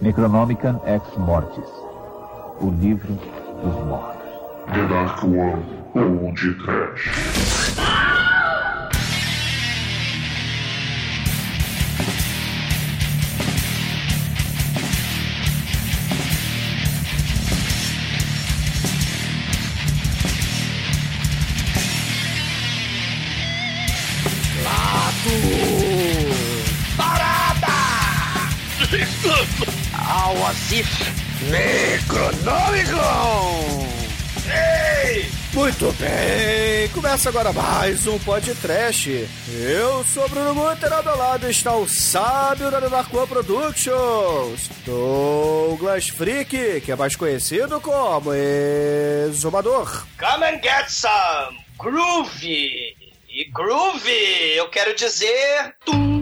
Necronomicon Ex Mortis, o livro dos mortos. The Dark One, Old Trash. Ao Asif Necronômico! Ei! Muito bem, começa agora mais um podcast. Eu sou Bruno Guter, ao meu lado está o sábio da Darkwan Productions, Douglas Freak, que é mais conhecido como Exumador. Come and get some groovy! E groovy, eu quero dizer. Tum,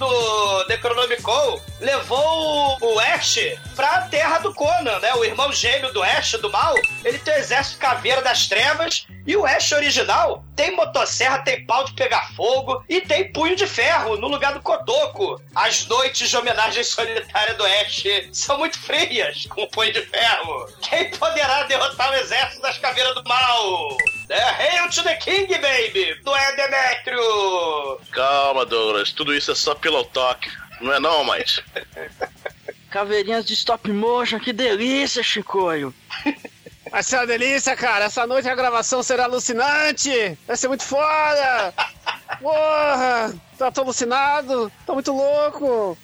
do Necronomicon levou o Ash pra terra do Conan, né? O irmão gêmeo do Ash, do mal, ele tem o exército caveira das trevas e o Ash original tem motosserra, tem pau de pegar fogo e tem punho de ferro no lugar do Kotoko. As noites de homenagem solitária do Ash são muito frias com o punho de ferro. Quem poderá derrotar o exército das caveiras do mal? É Hail to the King, baby! Do é Demetrio! Calma, Douglas. Tudo isso é só pelo toque. Não é não, mas... Caveirinhas de stop motion, que delícia, Chicoio. Vai ser uma delícia, cara. Essa noite a gravação será alucinante. Vai ser muito foda. Porra, tá tô alucinado. Tô muito louco.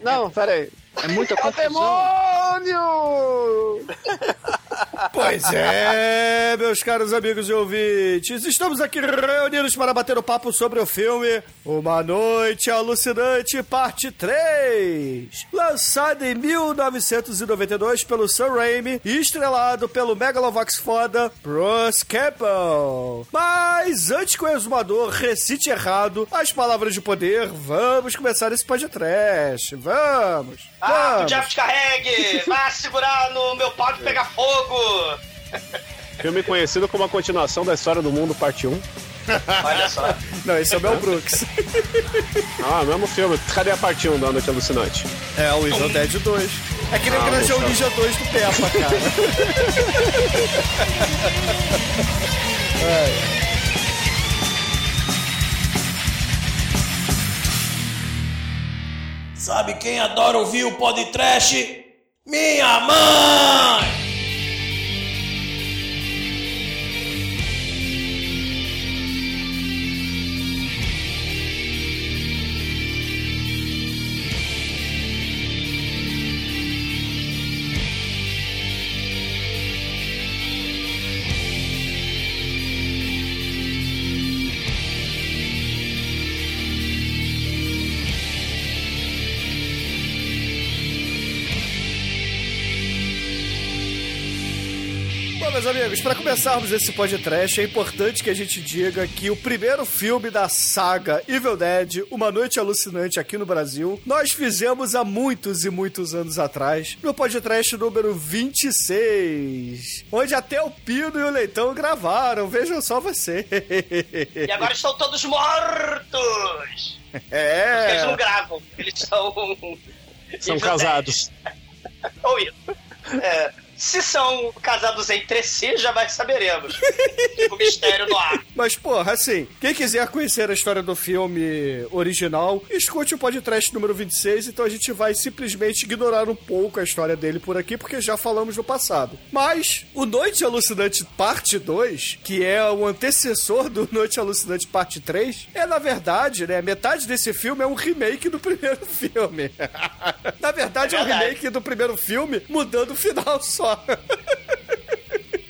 Não, pera aí. É muita É confusão. demônio! Pois é, meus caros amigos e ouvintes, estamos aqui reunidos para bater o papo sobre o filme Uma Noite Alucinante, parte 3, lançado em 1992 pelo Sam Raimi e estrelado pelo Megalovax foda Bruce Campbell. Mas antes que o exumador recite errado as palavras de poder, vamos começar esse podcast. Vamos! Ah, o diabo te carregue! Vai segurar no meu pau de pegar fogo! Filme conhecido como a continuação da história do mundo, parte 1. Olha só. Não, esse é o Mel Brooks. Ah, mesmo filme. Cadê a parte 1 da Noite Alucinante? É, o Evil Dead 2. É que nem o Ah, Grande não Ninja 2 do Peppa, cara. Sabe quem adora ouvir o podcast? Minha mãe! Meus amigos, para começarmos esse podcast, é importante que a gente diga que o primeiro filme da saga Evil Dead, Uma Noite Alucinante aqui no Brasil, nós fizemos há muitos e muitos anos atrás, no podcast número 26, onde até o Pino e o Leitão gravaram, vejam só você. E agora estão todos mortos! Porque É. eles não gravam, eles são. São Evil casados. Dead. Ou isso. É, se são casados entre si, jamais saberemos. Fica o mistério no ar. Mas, porra, assim, quem quiser conhecer a história do filme original, escute o podcast número 26, então a gente vai simplesmente ignorar um pouco a história dele por aqui, porque já falamos no passado. Mas, o Noite Alucinante Parte 2, que é o antecessor do Noite Alucinante Parte 3, é, na verdade, né, metade desse filme é um remake do primeiro filme. na verdade, é, É um verdade. remake do primeiro filme, mudando o final só.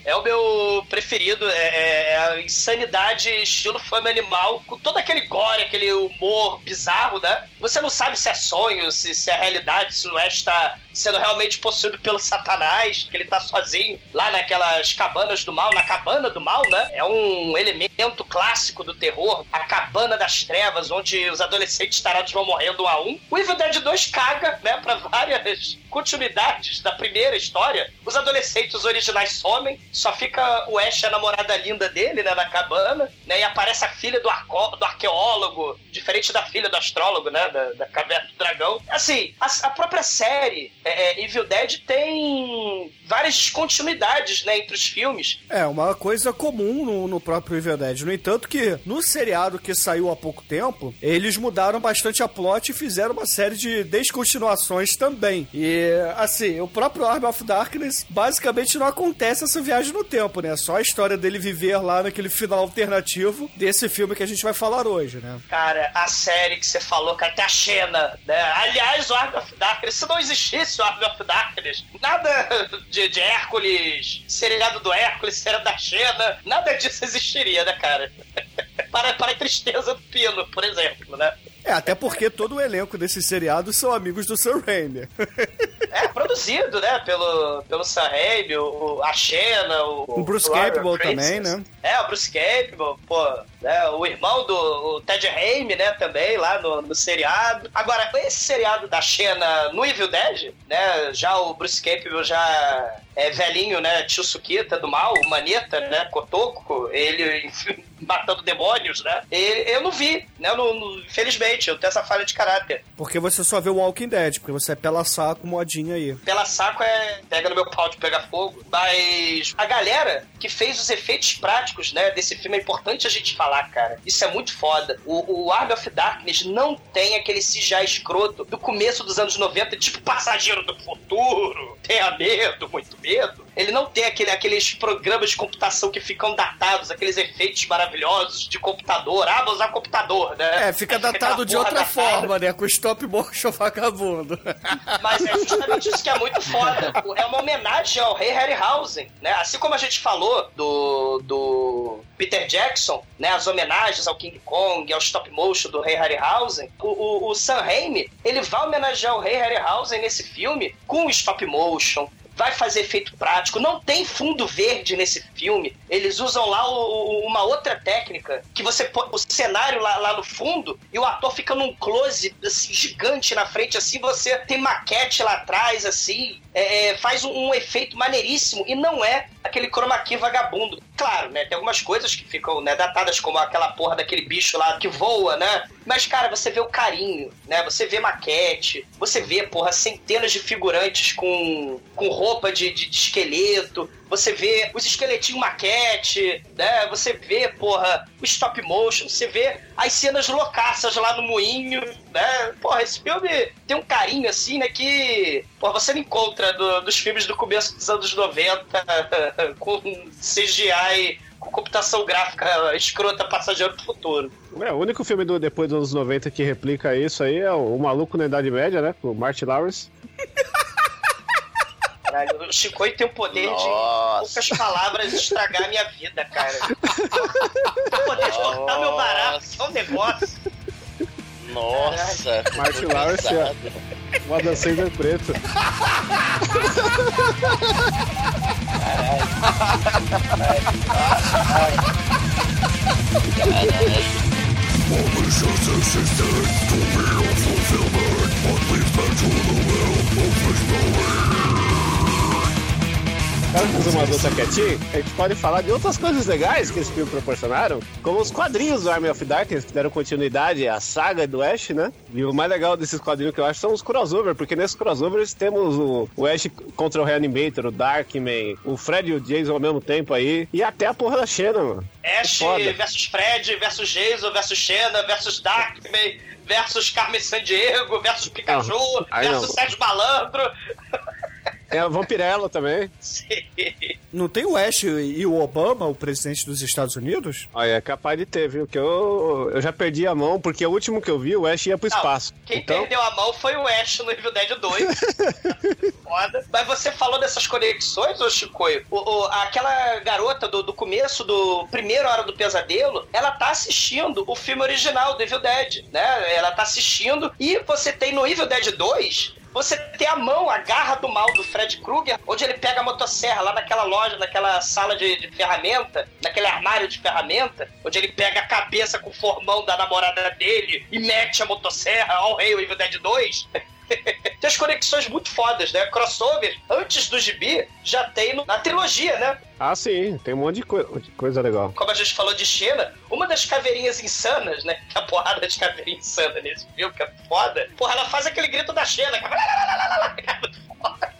É o meu preferido. É, é- é a insanidade estilo fama animal, com todo aquele gore, aquele humor bizarro, né? Você não sabe se é sonho, se, se é realidade, se o Ash tá sendo realmente possuído pelo satanás, que ele tá sozinho lá naquelas cabanas do mal, na cabana do mal, né? É um elemento clássico do terror, a cabana das trevas, onde os adolescentes tarados vão morrendo um a um. O Evil Dead 2 caga, né, pra várias continuidades da primeira história. Os adolescentes originais somem, só fica o Ash, a namorada linda dele, né, na cabana, né, e aparece a filha do, arco- do arqueólogo, diferente da filha do astrólogo, né, da, da caverna do dragão. Assim, a, a própria série é, é, Evil Dead tem várias continuidades, né, entre os filmes. É, uma coisa comum no, no próprio Evil Dead. No entanto, que no seriado que saiu há pouco tempo, eles mudaram bastante a plot e fizeram uma série de descontinuações também. E, assim, o próprio Arm of Darkness, basicamente não acontece essa viagem no tempo, né? Só a história dele viver lá naquele final alternativo desse filme que a gente vai falar hoje, né? Cara, a série que você falou, cara, até a Xena, né? Aliás, o Army of Darkness, se não existisse o Army of Darkness, nada de, de Hércules, seriado do Hércules, seriado da Xena, nada disso existiria, né, cara? para, para a tristeza do Pino, por exemplo, né? É, até porque todo o elenco desses seriados são amigos do Sam Raimi. É, produzido, né, pelo, pelo Sam Raimi, o, a Xena, o... O Bruce Robert Campbell também, né? É, o Bruce Campbell, pô, né, o irmão do o Ted Raimi, né, também, lá no, no seriado. Agora, esse seriado da Xena no Evil Dead, né, já o Bruce Campbell já é velhinho, né, tio Sukita do mal, o Maneta, né, Kotoko, ele matando demônios, né, e, eu não vi, né, eu não- infelizmente, eu tenho essa falha de caráter. Porque você só vê o Walking Dead, porque você é pela saco modinha aí. Pela saco é pega no meu pau de pegar fogo. Mas a galera que fez os efeitos práticos, né, desse filme é importante a gente falar, cara. Isso é muito foda. O, o Army of Darkness não tem aquele CGI escroto do começo dos anos 90, tipo Passageiro do Futuro. Tenha medo, muito medo. Ele não tem aquele, aqueles programas de computação que ficam datados, aqueles efeitos maravilhosos de computador. Ah, vou usar computador, né? É, fica Aí datado aquela de outra datada. forma, né? Com stop motion vagabundo. Mas é justamente isso que é muito foda. É uma homenagem ao rei Harryhausen, né? Assim como a gente falou do, do Peter Jackson, né? As homenagens ao King Kong, ao stop motion do rei Harryhausen. O, o, o Sam Raimi, ele vai homenagear o rei Harryhausen nesse filme com o stop motion, vai fazer efeito prático. Não tem fundo verde nesse filme. Eles usam lá o- o- uma outra técnica que você põe o cenário lá, lá no fundo e o ator fica num close assim, gigante na frente, assim você tem maquete lá atrás, assim, é, é, faz um, um efeito maneiríssimo e não é aquele chroma key vagabundo. Claro, né? Tem algumas coisas que ficam né, datadas, como aquela porra daquele bicho lá que voa, né? Mas, cara, você vê o carinho, né? Você vê maquete, você vê, porra, centenas de figurantes com, com roupa de, de, de esqueleto, você vê os esqueletinhos maquete, né? Você vê, porra, o stop motion, você vê as cenas loucaças lá no moinho, né? Porra, esse filme tem um carinho assim, né? Que, porra, você não encontra do- dos filmes do começo dos anos 90 com CGI, com computação gráfica escrota passageiro do futuro. É, o único filme do, depois dos anos 90 que replica isso aí é o, o Maluco na Idade Média, né? Com o Martin Lawrence. Caralho, o Chicoio tem o poder Nossa. de, poucas palavras, estragar a minha vida, cara. Tem o poder de cortar meu barato, que é um negócio. Nossa. Martin foi Lawrence. O Adam Sandler preto. Cara, que o Zumador tá quietinho, a gente pode falar de outras coisas legais que esse filme proporcionaram, como os quadrinhos do Army of Darkness, que deram continuidade à saga do Ash, né? E o mais legal desses quadrinhos que eu acho são os crossover, porque nesses crossovers temos o, o Ash contra o Reanimator, o Darkman, o Fred e o Jason ao mesmo tempo aí, e até a porra da Xena, mano. Ash Foda. versus Fred, versus Jason, versus Xena, versus Darkman, versus Carmen Sandiego, versus Pikachu, versus Sérgio Malandro. Tem a Vampirella também. Sim. Não tem o Ash e o Obama, o presidente dos Estados Unidos? Olha, é capaz de ter, viu? Que eu, eu já perdi a mão, porque o último que eu vi, o Ash ia pro Não, espaço. Quem então, perdeu a mão foi o Ash no Evil Dead 2. Foda. Mas você falou dessas conexões, ô Chicoio? O, o- aquela garota do, do começo do primeiro Hora do Pesadelo, ela tá assistindo o filme original do Evil Dead, né? Ela tá assistindo e você tem no Evil Dead 2 você tem a mão, a garra do mal do Fred Krueger, onde ele pega a motosserra lá naquela loja, naquela sala de, de ferramenta, naquele armário de ferramenta, onde ele pega a cabeça com o formão da namorada dele e mete a motosserra ao rei o Evil Dead 2. tem as conexões muito fodas, né? Crossover, antes do gibi, já tem no- na trilogia, né? Ah, sim, tem um monte de, coi- de coisa legal. Como a gente falou de Xena, uma das caveirinhas insanas, né? Que a porrada de caveirinha insana nesse filme, que é foda. Porra, ela faz aquele grito da Xena. que é muito foda.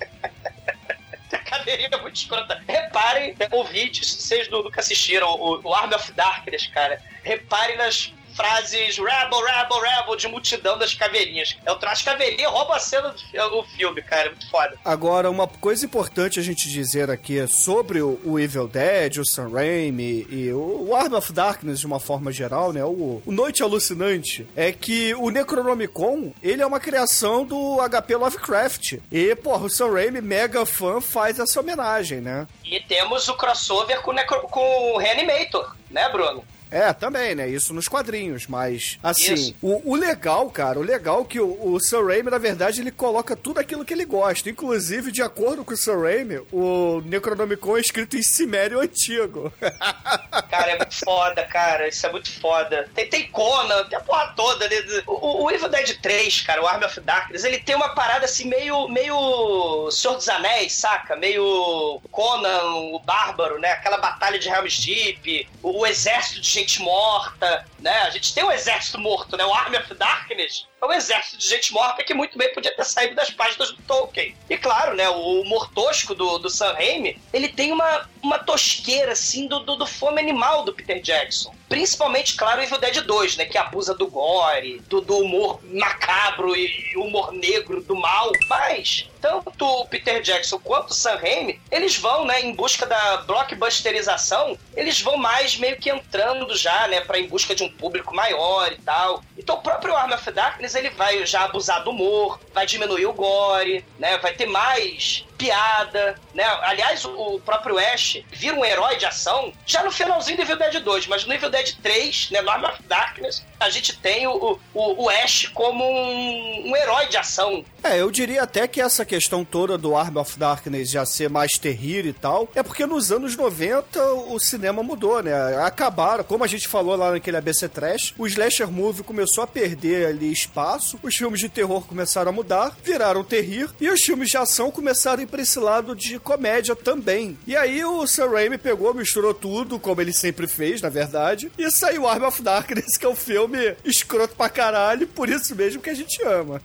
A caveirinha é muito escrota. Reparem, né, ouvintes, se vocês nu- nunca assistiram o, o Arm of Darkness, cara. Reparem nas frases Rebel, Rebel, Rebel de multidão das caveirinhas. É o traje caveirinha rouba a cena do filme, cara. É muito foda. Agora, uma coisa importante a gente dizer aqui é sobre o, Evil Dead, o Sam Raimi e o, o Arm of Darkness de uma forma geral, né? O, o Noite Alucinante é que o Necronomicon, ele é uma criação do HP Lovecraft. E, porra, o Sam Raimi, mega fã, faz essa homenagem, né? E temos o crossover com o, Necro- com o Reanimator, né, Bruno? É, também, né? Isso nos quadrinhos, mas assim, o, o legal, cara, o legal é que o, o Sam Raimi, na verdade, ele coloca tudo aquilo que ele gosta. Inclusive, de acordo com o Sam Raimi, o Necronomicon é escrito em cimério antigo. Cara, é muito foda, cara. Isso é muito foda. Tem, tem Conan, tem a porra toda. ali. O, o Evil Dead 3, cara, o Arm of Darkness, ele tem uma parada assim meio, meio Senhor dos Anéis, saca? Meio Conan, o Bárbaro, né? Aquela batalha de Helm's Deep, o, o exército de gente morta, né? A gente tem um exército morto, né? O Arm of Darkness é um exército de gente morta que muito bem podia ter saído das páginas do Tolkien. E claro, né, o humor tosco do, do Sam Raimi, ele tem uma, uma tosqueira, assim, do, do, do fome animal do Peter Jackson. Principalmente, claro, Evil Dead 2, né, que abusa do gore, do, do humor macabro e humor negro do mal. Mas, tanto o Peter Jackson quanto o Sam Raimi, eles vão, né, em busca da blockbusterização, eles vão mais meio que entrando já, né, pra em busca de um público maior e tal. Então o próprio Arm of Darkness, ele vai já abusar do humor, vai diminuir o gore, né, vai ter mais piada, né? Aliás, o, próprio Ash vira um herói de ação já no finalzinho do Evil Dead 2, mas no Evil Dead 3, né, no Arm of Darkness, a gente tem o, o, o Ash como um, um herói de ação. É, eu diria até que essa questão toda do Arm of Darkness já ser mais terrível e tal, é porque nos anos 90 o cinema mudou, né? Acabaram, como a gente falou lá naquele ABC Trash, o slasher movie começou a perder ali espaço, os filmes de terror começaram a mudar, viraram terrir, e os filmes de ação começaram a ir pra esse lado de comédia também. E aí o Sam Raimi pegou, misturou tudo, como ele sempre fez, na verdade, e saiu Arm of Darkness, que é um filme escroto pra caralho, por isso mesmo que a gente ama.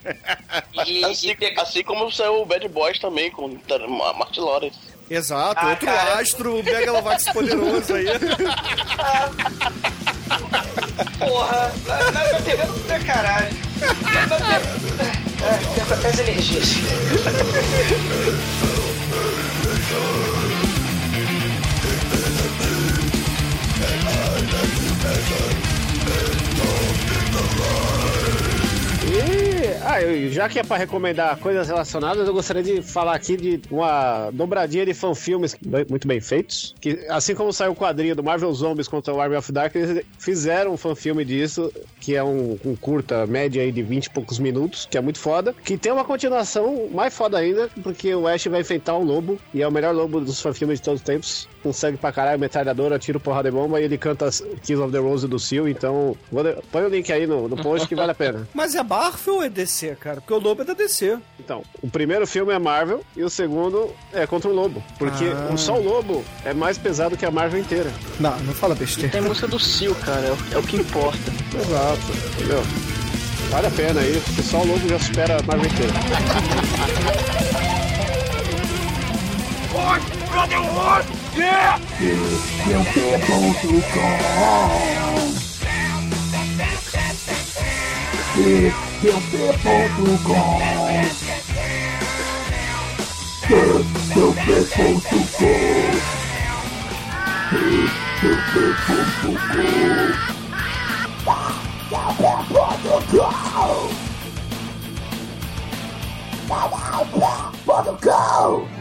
E, Assim, e assim como saiu o Bad Boys também, com a Martin Lawrence. Exato, Ah, outro cara. astro Megalovax poderoso aí. Porra, minha TV não tem caralho. Na minha TV... É, tem até as energias. E, ah, eu- já que é pra recomendar coisas relacionadas, eu gostaria de falar aqui de uma dobradinha de fanfilmes muito bem feitos. Que, assim como saiu o quadrinho do Marvel Zombies contra o Army of Darkness, eles fizeram um fanfilme disso, que é um, um curta média aí de 20 e poucos minutos, que é muito foda. Que tem uma continuação mais foda ainda, porque o Ash vai enfrentar um lobo, e é o melhor lobo dos fanfilmes de todos os tempos. Consegue pra caralho, metralhadora, tiro, porrada e bomba, e ele canta Kiss of the Rose do Seal, então de- põe o link aí no, no post que vale a pena. Mas é é DC, cara? Porque o Lobo é da DC. Então, o primeiro filme é Marvel e o segundo é contra o Lobo. Porque Ah. o só o Lobo é mais pesado que a Marvel inteira. Não, não fala besteira. Tem música do Sil, cara, é o, é o que importa. Exato, entendeu? Vale a pena aí, porque só o Lobo já supera a Marvel inteira. Big, big, big, big, Big, big, big, big, big, Mother go!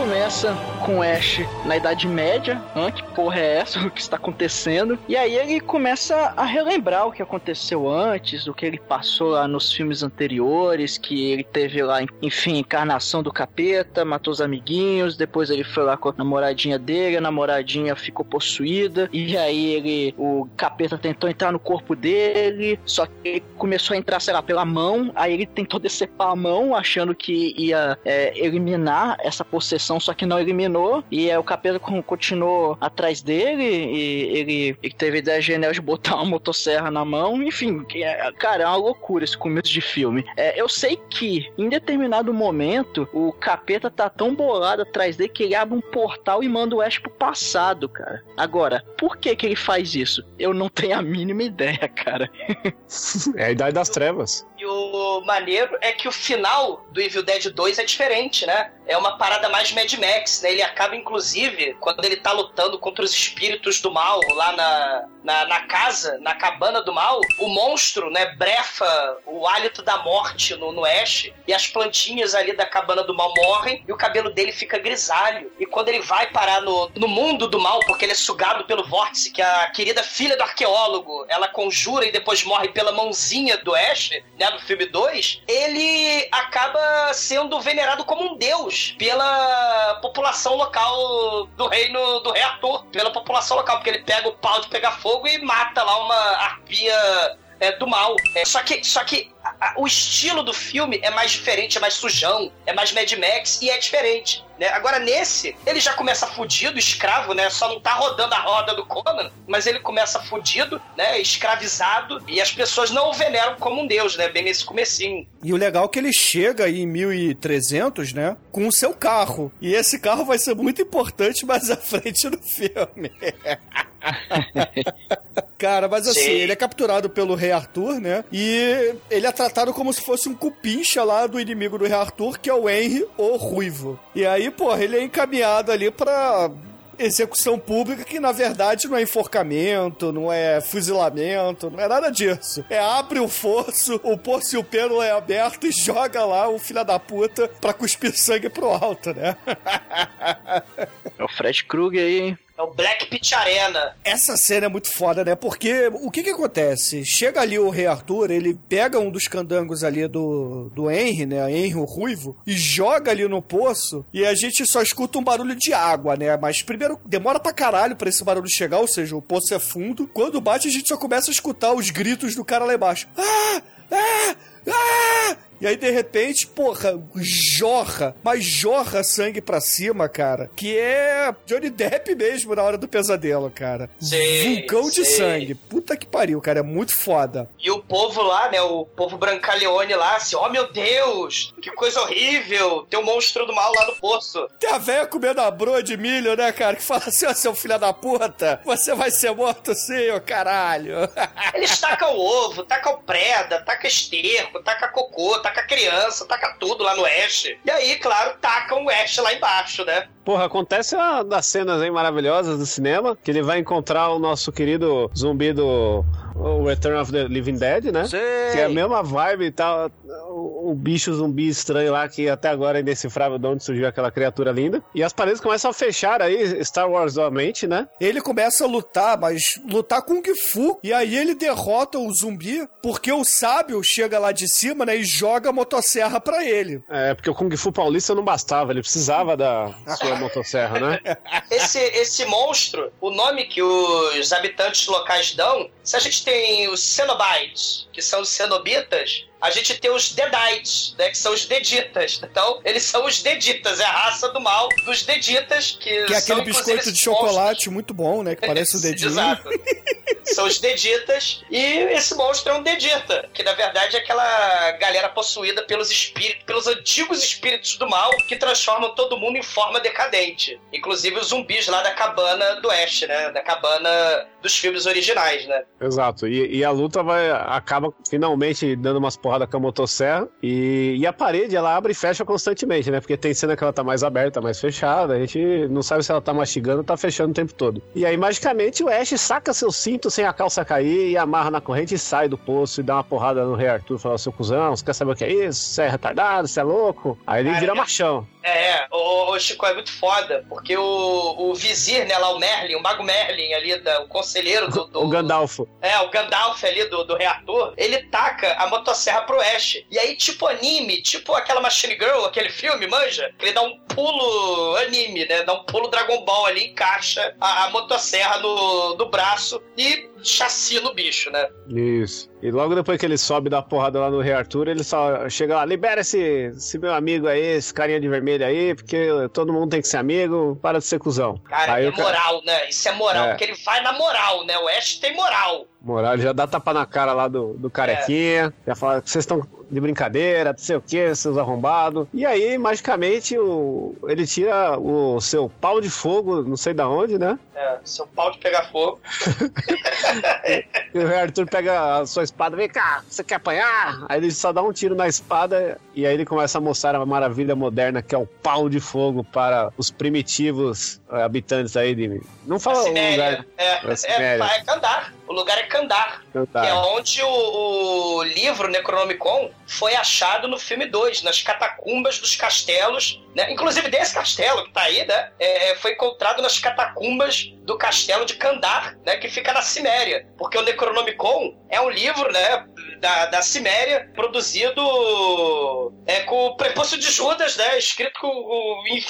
Começa com Ash na Idade Média. Hã? Que porra é essa? O que está acontecendo? E aí ele começa a relembrar o que aconteceu antes, o que ele passou lá nos filmes anteriores, que ele teve lá, enfim, encarnação do capeta, matou os amiguinhos, depois ele foi lá com a namoradinha dele, a namoradinha ficou possuída, e aí ele, o capeta tentou entrar no corpo dele, só que ele começou a entrar, sei lá, pela mão, aí ele tentou decepar a mão, achando que ia é, eliminar essa possessão, só que não eliminou, e aí o capeta con- continuou atrás dele, e ele, ele teve a ideia genial de botar uma motosserra na mão, enfim, é- cara, é uma loucura esse começo de filme. É, eu sei que, em determinado momento, o capeta tá tão bolado atrás dele que ele abre um portal e manda o Ash pro passado, cara. Agora, por que que ele faz isso? Eu não tenho a mínima ideia, cara. É a idade das trevas. E o maneiro é que o final do Evil Dead 2 é diferente, né? É uma parada mais Mad Max, né? Ele acaba, inclusive, quando ele tá lutando contra os espíritos do mal lá na, na, na casa, na cabana do mal, o monstro, né, brefa o hálito da morte no, no Ash e as plantinhas ali da cabana do mal morrem e o cabelo dele fica grisalho. E quando ele vai parar no, no mundo do mal, porque ele é sugado pelo vórtice, que a querida filha do arqueólogo, ela conjura e depois morre pela mãozinha do Ash, né, no filme 2, ele acaba sendo venerado como um deus pela população local do reino do rei Arthur, pela população local, porque ele pega o pau de pegar fogo e mata lá uma arpia é, do mal. É, só que, só que a- a- o estilo do filme é mais diferente, é mais sujão, é mais Mad Max e é diferente. Né? Agora, nesse, ele já começa fudido, escravo, né? Só não tá rodando a roda do Conan, mas ele começa fudido, né? Escravizado, e as pessoas não o veneram como um deus, né? Bem nesse comecinho. E o legal é que ele chega aí em 1300, né? Com o seu carro. E esse carro vai ser muito importante mais à frente no filme. Cara, mas assim, Sim. ele é capturado pelo rei Arthur, né? E ele é tratado como se fosse um cupincha lá do inimigo do rei Arthur, que é o Henry, o Ruivo. E aí, porra, ele é encaminhado ali pra execução pública, que na verdade não é enforcamento, não é fuzilamento, não é nada disso. É abre o fosso, o poço e o pêndulo é aberto e joga lá o filho da puta pra cuspir sangue pro alto, né? É o Fred Krueger aí, hein? É o Black Pit Arena. Essa cena é muito foda, né? Porque o que que acontece? Chega ali o rei Arthur, ele pega um dos candangos ali do, do Henry, né? Henry, o ruivo, e joga ali no poço, e a gente só escuta um barulho de água, né? Mas primeiro demora pra caralho pra esse barulho chegar, ou seja, o poço é fundo. Quando bate, a gente só começa a escutar os gritos do cara lá embaixo. Ah! Ah! Ah! E aí, de repente, porra, jorra, mas jorra sangue pra cima, cara. Que é Johnny Depp mesmo na hora do pesadelo, cara. Sim, Vulcão de sim. sangue. Puta que pariu, cara. É muito foda. E o povo lá, né? O povo Brancaleone lá, assim, oh meu Deus, que coisa horrível, tem um monstro do mal lá no poço. Tem a velha comendo a broa de milho, né, cara? Que fala assim, ó, seu filho da puta, você vai ser morto sim, ô caralho. Eles tacam o ovo, tacam preda, taca esterco, taca cocô, taca criança, taca tudo lá no Ash. E aí, claro, tacam o Ash lá embaixo, né? Porra, acontece uma das cenas aí maravilhosas do cinema, que ele vai encontrar o nosso querido zumbi do o Return of the Living Dead, né? Que é a mesma vibe e tal. O, o bicho zumbi estranho lá, que até agora é indecifrável de onde surgiu aquela criatura linda. E as paredes começam a fechar aí, Star Wars mente, né? Ele começa a lutar, mas lutar com Kung Fu. E aí ele derrota o zumbi, porque o sábio chega lá de cima, né, e joga a motosserra pra ele. É, porque o Kung Fu paulista não bastava, ele precisava da sua motosserra, né? Esse, esse monstro, o nome que os habitantes locais dão, se a gente tem os Cenobites, que são os cenobitas, a gente tem os Deadites, né? Que são os Deditas. Então, eles são os Deditas, é a raça do mal dos Deditas, que, Que é são, aquele biscoito de chocolate monstros. muito bom, né? Que parece um dedinho. Exato. São os Deditas. E esse monstro é um Dedita, que na verdade é aquela galera possuída pelos espíritos, pelos antigos espíritos do mal, que transformam todo mundo em forma decadente. Inclusive os zumbis lá da cabana do Ash, né? Da cabana dos filmes originais, né? Exato. E, e a luta vai acaba finalmente dando umas porradas com a motosserra. E, e a parede ela abre e fecha constantemente, né? Porque tem cena que ela tá mais aberta, mais fechada. A gente não sabe se ela tá mastigando ou tá fechando o tempo todo. E aí, magicamente, o Ash saca seu cinto sem a calça cair e amarra na corrente e sai do poço e dá uma porrada no Rei Arthur. Fala, seu cuzão, você quer saber o que é isso? Você é retardado? Você é louco? Aí ele Cara, vira machão. É, o, o Chico é muito foda, porque o, o vizir, né, lá, o Merlin, o Mago Merlin ali, da, o conselheiro do, do- O Gandalfo. É, o Gandalf ali do, do reator, ele taca a motosserra pro Ash. E aí, tipo anime, tipo aquela Machine Girl, aquele filme, manja? Ele dá um pulo anime, né? Dá um pulo Dragon Ball ali, encaixa a, a motosserra no, no braço e chassi no bicho, né? Isso. E logo depois que ele sobe da porrada lá no Rei Arthur, ele só chega lá, libera esse, esse meu amigo aí, esse carinha de vermelho aí, porque todo mundo tem que ser amigo, para de ser cuzão. Cara, aí é o moral, né? Isso é moral, É. porque ele vai na moral, né? O Ash tem moral. Moral, ele já dá tapa na cara lá do, do carequinha, já fala que vocês estão de brincadeira, não sei o que, seus arrombados. E aí, magicamente, o, ele tira o seu pau de fogo, não sei da onde, né? É, seu pau de pegar fogo. E o Arthur pega a sua espada, vem cá, você quer apanhar? Aí ele só dá um tiro na espada e aí ele começa a mostrar a maravilha moderna que é o pau de fogo para os primitivos eh, habitantes aí de. Não fala o lugar. É, é, Ciméria. é Kandar. O lugar é Kandar. Que é onde o, o livro Necronomicon foi achado no filme 2, nas catacumbas dos castelos. Né? Inclusive, desse castelo que tá aí, né? é, foi encontrado nas catacumbas do castelo de Kandar, né? Que fica na Ciméria. Porque o Necronomicon é um livro, né? Da, da Ciméria, produzido é, com o prepúcio de Judas, né? Escrito com, com- em.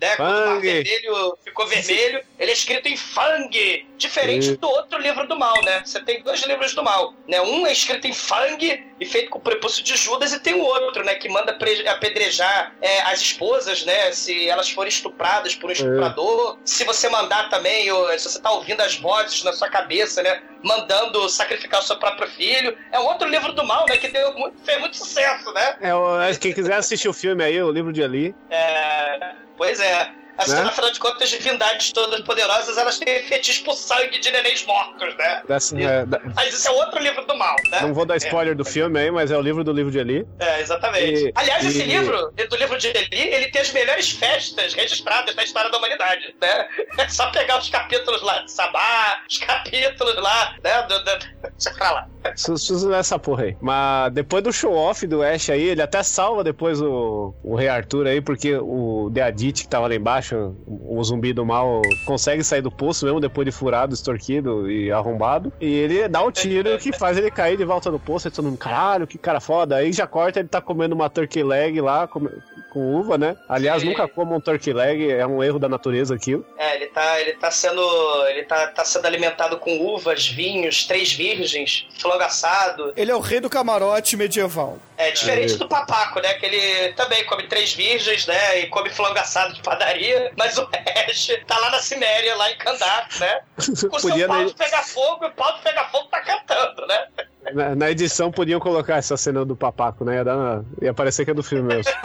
Né? Quando o mar Fangue. vermelho ficou vermelho, ele é escrito em fangue, diferente Sim. do outro livro do mal, né? Você tem dois livros do mal, né? Um é escrito em fangue e feito com o prepúcio de Judas e tem o outro, né? Que manda apedrejar é, as esposas, né? Se elas forem estupradas por um estuprador. Se você mandar também, ou, se você tá ouvindo as vozes na sua cabeça, né? Mandando sacrificar o seu próprio filho. É um outro livro do mal, né? Que deu muito, fez muito sucesso, né? É, quem quiser assistir o filme aí, o livro de Ali. É, pois é. Assim, Né? afinal de contas, as divindades todas poderosas, elas têm fetiche por sangue de nenéns mortos, né? Dessa- é, da- Mas isso é outro livro do mal, né? não vou dar spoiler do filme aí, mas é o livro do livro de Ali. É, exatamente. E- Aliás, esse e- livro, do livro de Eli, ele tem as melhores festas registradas na história da humanidade, né? É só pegar os capítulos lá de Sabá, os capítulos lá, né? Do, do... Deixa pra lá. Su- su- essa porra aí. Mas depois do show-off do Ash aí, ele até salva depois o, o Rei Arthur aí, porque o Deadite que tava lá embaixo, o, o zumbi do mal, consegue sair do poço mesmo depois de furado, extorquido e arrombado. E ele dá o tiro que faz ele cair de volta no poço. E todo mundo, caralho, que cara foda. Aí já corta, ele tá comendo uma turkey leg lá, com, com uva, né? Aliás, Sim. nunca comam um turkey leg, é um erro da natureza aquilo. É, ele tá, ele tá sendo. Ele tá, tá sendo alimentado com uvas, vinhos, três virgens, frango assado. Ele é o rei do camarote medieval. É diferente É. do papaco, né? Que ele também come três virgens, né? E come frango assado de padaria. Mas o Ash tá lá na Ciméria, lá em Kandar, né? O seu Podia, pau né? de pegar fogo, e o pau de pegar fogo tá cantando, né? Na, na edição podiam colocar essa cena do papaco, né? Ia, dar, ia parecer que é do filme mesmo.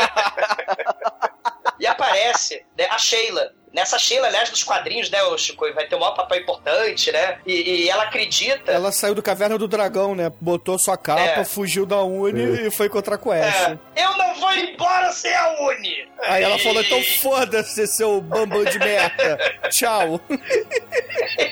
E aparece né, a Sheila. Nessa Sheila, aliás, dos quadrinhos, né, ô Chico? Vai ter um maior papel importante, né? E, e ela acredita. Ela saiu do Caverna do Dragão, né? Botou sua capa, É. fugiu da Uni e foi encontrar com o Ash. É, eu não vou embora sem a Uni! Aí ela E- falou, então foda-se, seu bambam de merda. Tchau.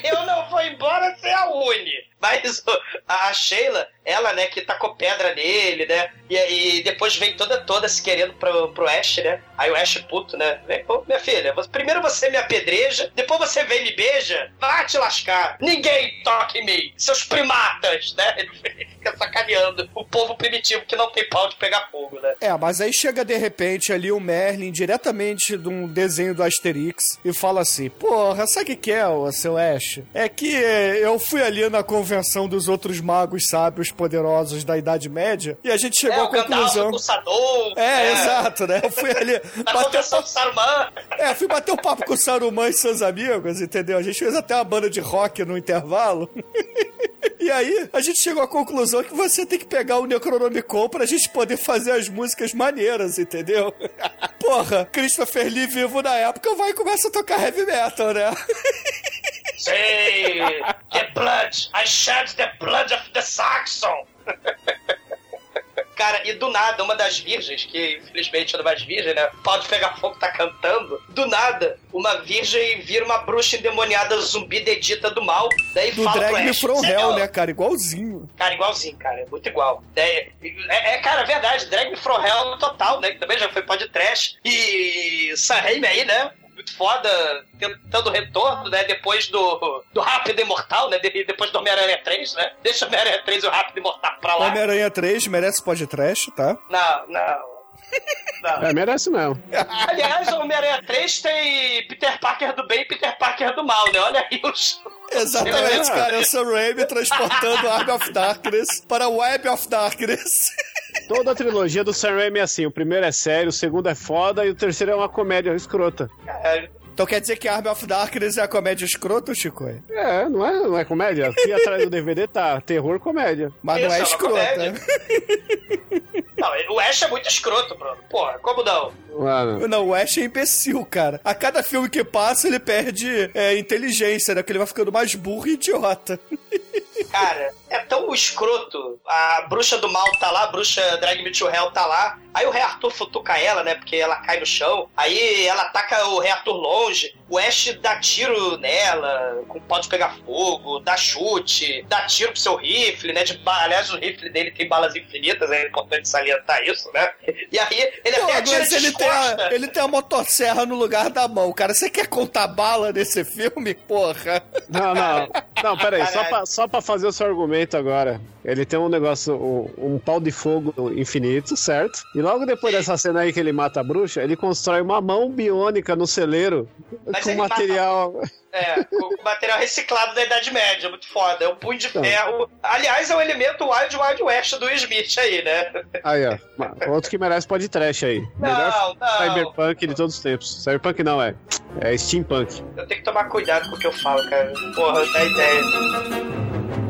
eu não vou embora sem a Uni. Mas a Sheila, ela, né, que tacou pedra nele, né? E aí depois vem toda, toda se querendo pro, pro Ash, né? Aí o Ash puto, né? Vem, Ô, minha filha, primeiro você me apedreja, depois você vem e me beija, vai te lascar. Ninguém toca em mim, seus primatas, né? Ele fica sacaneando o povo primitivo que não tem pau de pegar fogo, né? É, mas aí chega de repente ali o Merlin, diretamente de um desenho do Asterix, e fala assim: Porra, sabe o que é, seu Ash? É que eh, eu fui ali na convenção dos outros magos sábios poderosos da Idade Média, e a gente chegou É, à o conclusão. o Caçador. É, exato, né? Eu fui ali. Na bater do Saruman. É, fui bater um papo com o Saruman e seus amigos, entendeu? A gente fez até uma banda de rock no intervalo. E aí, a gente chegou à conclusão que você tem que pegar o Necronomicon pra gente poder fazer as músicas maneiras, entendeu? Porra, Christopher Lee vivo na época vai e começa a tocar heavy metal, né? Say, the blood, I shed the blood of the Saxon. Cara, e do nada, uma das virgens, que infelizmente é mais virgem, né? Pode pegar fogo, tá cantando. Do nada, uma virgem vira uma bruxa endemoniada zumbi dedita do mal. Daí Do fala Drag pro Me Ash, From "Você é Hell, meu-" né, cara? Igualzinho. Cara, igualzinho, cara. É muito igual. É, é, é, cara, verdade. Drag Me From Hell total, né? Que também já foi podcast. E Sam Raimi aí, né? Foda, tentando retorno, né? Depois do, do Rápido Imortal, né? de- depois do Homem-Aranha 3, né? Deixa o Homem-Aranha 3 e o Rápido Imortal pra lá. Homem-Aranha 3 merece podcast, tá? Não, não. Não. É, merece mesmo. Aliás, o Homem-Aranha 3 tem Peter Parker do bem e Peter Parker do mal, né? Olha aí os. Exatamente, cara. É o Sam Raimi transportando Arm of Darkness para Web of Darkness. Toda a trilogia do Sam Raimi é assim. O primeiro é sério, o segundo é foda e o terceiro é uma comédia escrota. É, Então quer dizer que Arm of Darkness é a comédia escrota, Chico? É, não é, não é comédia? Aqui atrás do DVD tá terror comédia. Mas não Isso, é é uma escrota. Não, o Ash é muito escroto, Bruno. Porra, como não? Mano, Não, o Ash é imbecil, cara. A cada filme que passa, ele perde é, inteligência, né? Porque ele vai ficando mais burro e idiota. Cara, é tão escroto. A bruxa do mal tá lá, a bruxa Drag Me to Hell tá lá. Aí o rei Arthur futuca ela, né? Porque ela cai no chão. Aí ela ataca o rei Arthur longe. O Ash dá tiro nela, com pode pegar fogo, dá chute, dá tiro pro seu rifle, né? De Aliás, o rifle dele tem balas infinitas, é importante salientar isso, né? E aí ele Pô, até atira mas de ele tem, a, ele tem a motosserra no lugar da mão, cara. Você quer contar bala nesse filme? Porra. não, não. Não, peraí, só pra, só pra fazer o seu argumento agora. Ele tem um negócio, um, um pau de fogo infinito, certo? E logo depois dessa cena aí que ele mata a bruxa, ele constrói uma mão biônica no celeiro Mas com ele mata- material. É, com material reciclado da Idade Média, muito foda. É um punho de Então. ferro. Aliás, é o elemento Wild Wild West do Smith aí, né? Aí, ó. Outro que merece pode trash aí. Melhor Não, não. cyberpunk de todos os tempos. Cyberpunk não, é. É steampunk. Eu tenho que tomar cuidado com o que eu falo, cara. Porra, dá ideia.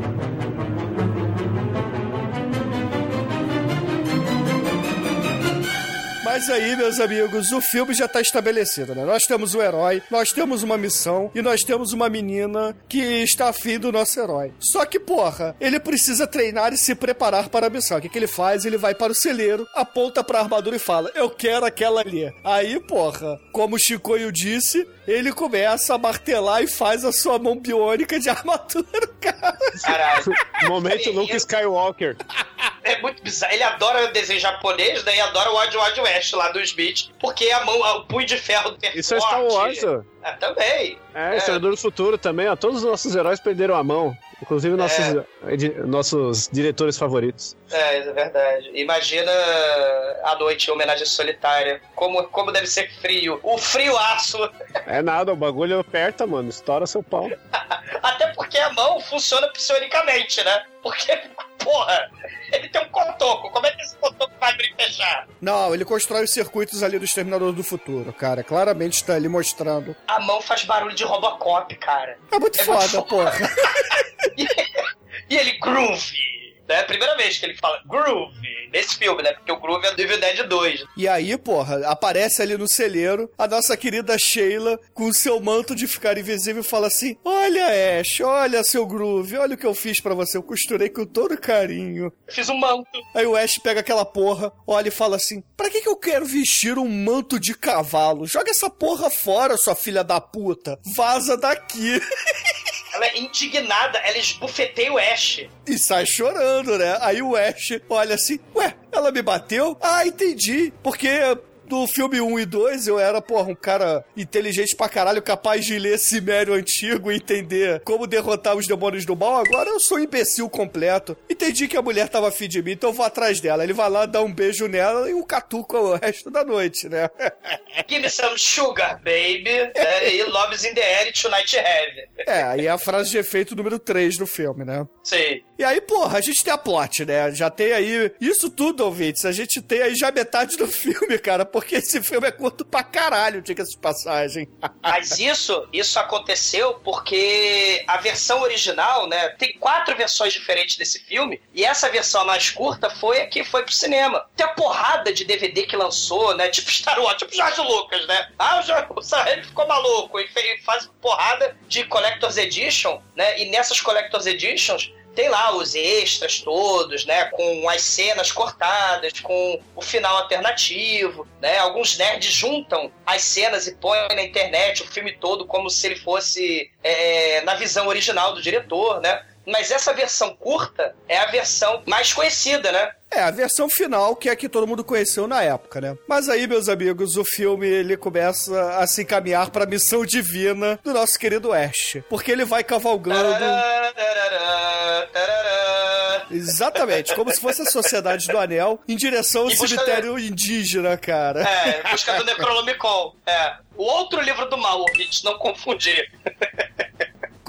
Mas aí, meus amigos, o filme já tá estabelecido, né? Nós temos um herói, nós temos uma missão e nós temos uma menina que está afim do nosso herói. Só que, porra, ele precisa treinar e se preparar para a missão. O que, que ele faz? Ele vai para o celeiro, aponta para a armadura e fala: Eu quero aquela ali. Aí, porra, como o Chicoio disse, ele começa a martelar e faz a sua mão biônica de armadura, cara. Caralho. Momento Luke Skywalker. É muito bizarro. Ele adora desenho japonês, daí adora o Wild Wild West lá do Smith, porque a mão, o punho de ferro do Isso é Star Wars. Ah, também. É, Exterminador do Futuro também, ó. Todos os nossos heróis perderam a mão. Inclusive nossos, edi- nossos diretores favoritos. É, é verdade. Imagina a noite em homenagem solitária. Como, como deve ser frio. O frio aço. É nada, o bagulho aperta, mano. Estoura seu pau. Até porque a mão funciona psionicamente, né? Porque, porra, ele tem um cotoco. Como é que esse cotoco vai abrir e fechar? Não, ele constrói os circuitos ali do Exterminador do Futuro, cara. Claramente está ali mostrando. A mão faz barulho de Robocop, cara. É muito É foda, muito foda. porra. E, e ele groove. Né? Primeira vez que ele fala groove nesse filme, né? Porque o groove é do Evil Dead 2. E aí, porra, aparece ali no celeiro a nossa querida Sheila com o seu manto de ficar invisível e fala assim: Olha, Ash, olha seu groove, olha o que eu fiz pra você, eu costurei com todo carinho. Eu fiz um manto. Aí o Ash pega aquela porra, olha e fala assim: Pra que, que eu quero vestir um manto de cavalo? Joga essa porra fora, sua filha da puta. Vaza daqui. Ela é indignada, ela esbufeteia o Ash. E sai chorando, né? Aí o Ash olha assim: Ué, ela me bateu? Ah, entendi. Porque no filme 1 e 2 eu era, porra, um cara inteligente pra caralho, capaz de ler Cimério antigo e entender como derrotar os demônios do mal. Agora eu sou um imbecil completo. Entendi que a mulher tava afim de mim, então eu vou atrás dela. Ele vai lá, dá um beijo nela e um catuco o resto da noite, né? Give me some sugar, baby. É, e Love's in the air tonight heavy. É, aí é a frase de efeito número 3 do filme, né? Sim. E aí, porra, a gente tem a plot, né? Já tem aí. Isso tudo, ouvintes. A gente tem aí já metade do filme, cara. Porque esse filme é curto pra caralho, diga-se de passagem. Mas isso, isso aconteceu porque a versão original, né? Tem quatro versões diferentes desse filme. E essa versão mais curta foi a que foi pro cinema. Tem a porrada de DVD que lançou, né? Tipo Star Wars, tipo Jorge Lucas, né? Ah, o Jorge Sam ficou maluco e faz porrada de Collector's Edition, né? E nessas Collector's Editions tem lá os extras todos, né? Com as cenas cortadas, com o final alternativo, né? Alguns nerds juntam as cenas e põem na internet o filme todo como se ele fosse é, na visão original do diretor, né? Mas essa versão curta é a versão mais conhecida, né? É, a versão final, que é que todo mundo conheceu na época, né? Mas aí, meus amigos, o filme ele começa a se encaminhar para a missão divina do nosso querido Ash. Porque ele vai cavalgando. Exatamente, como se fosse a Sociedade do Anel em direção ao cemitério indígena, cara. É, busca do Necronomicon. É. O outro livro do mal, ouvinte, não confundir.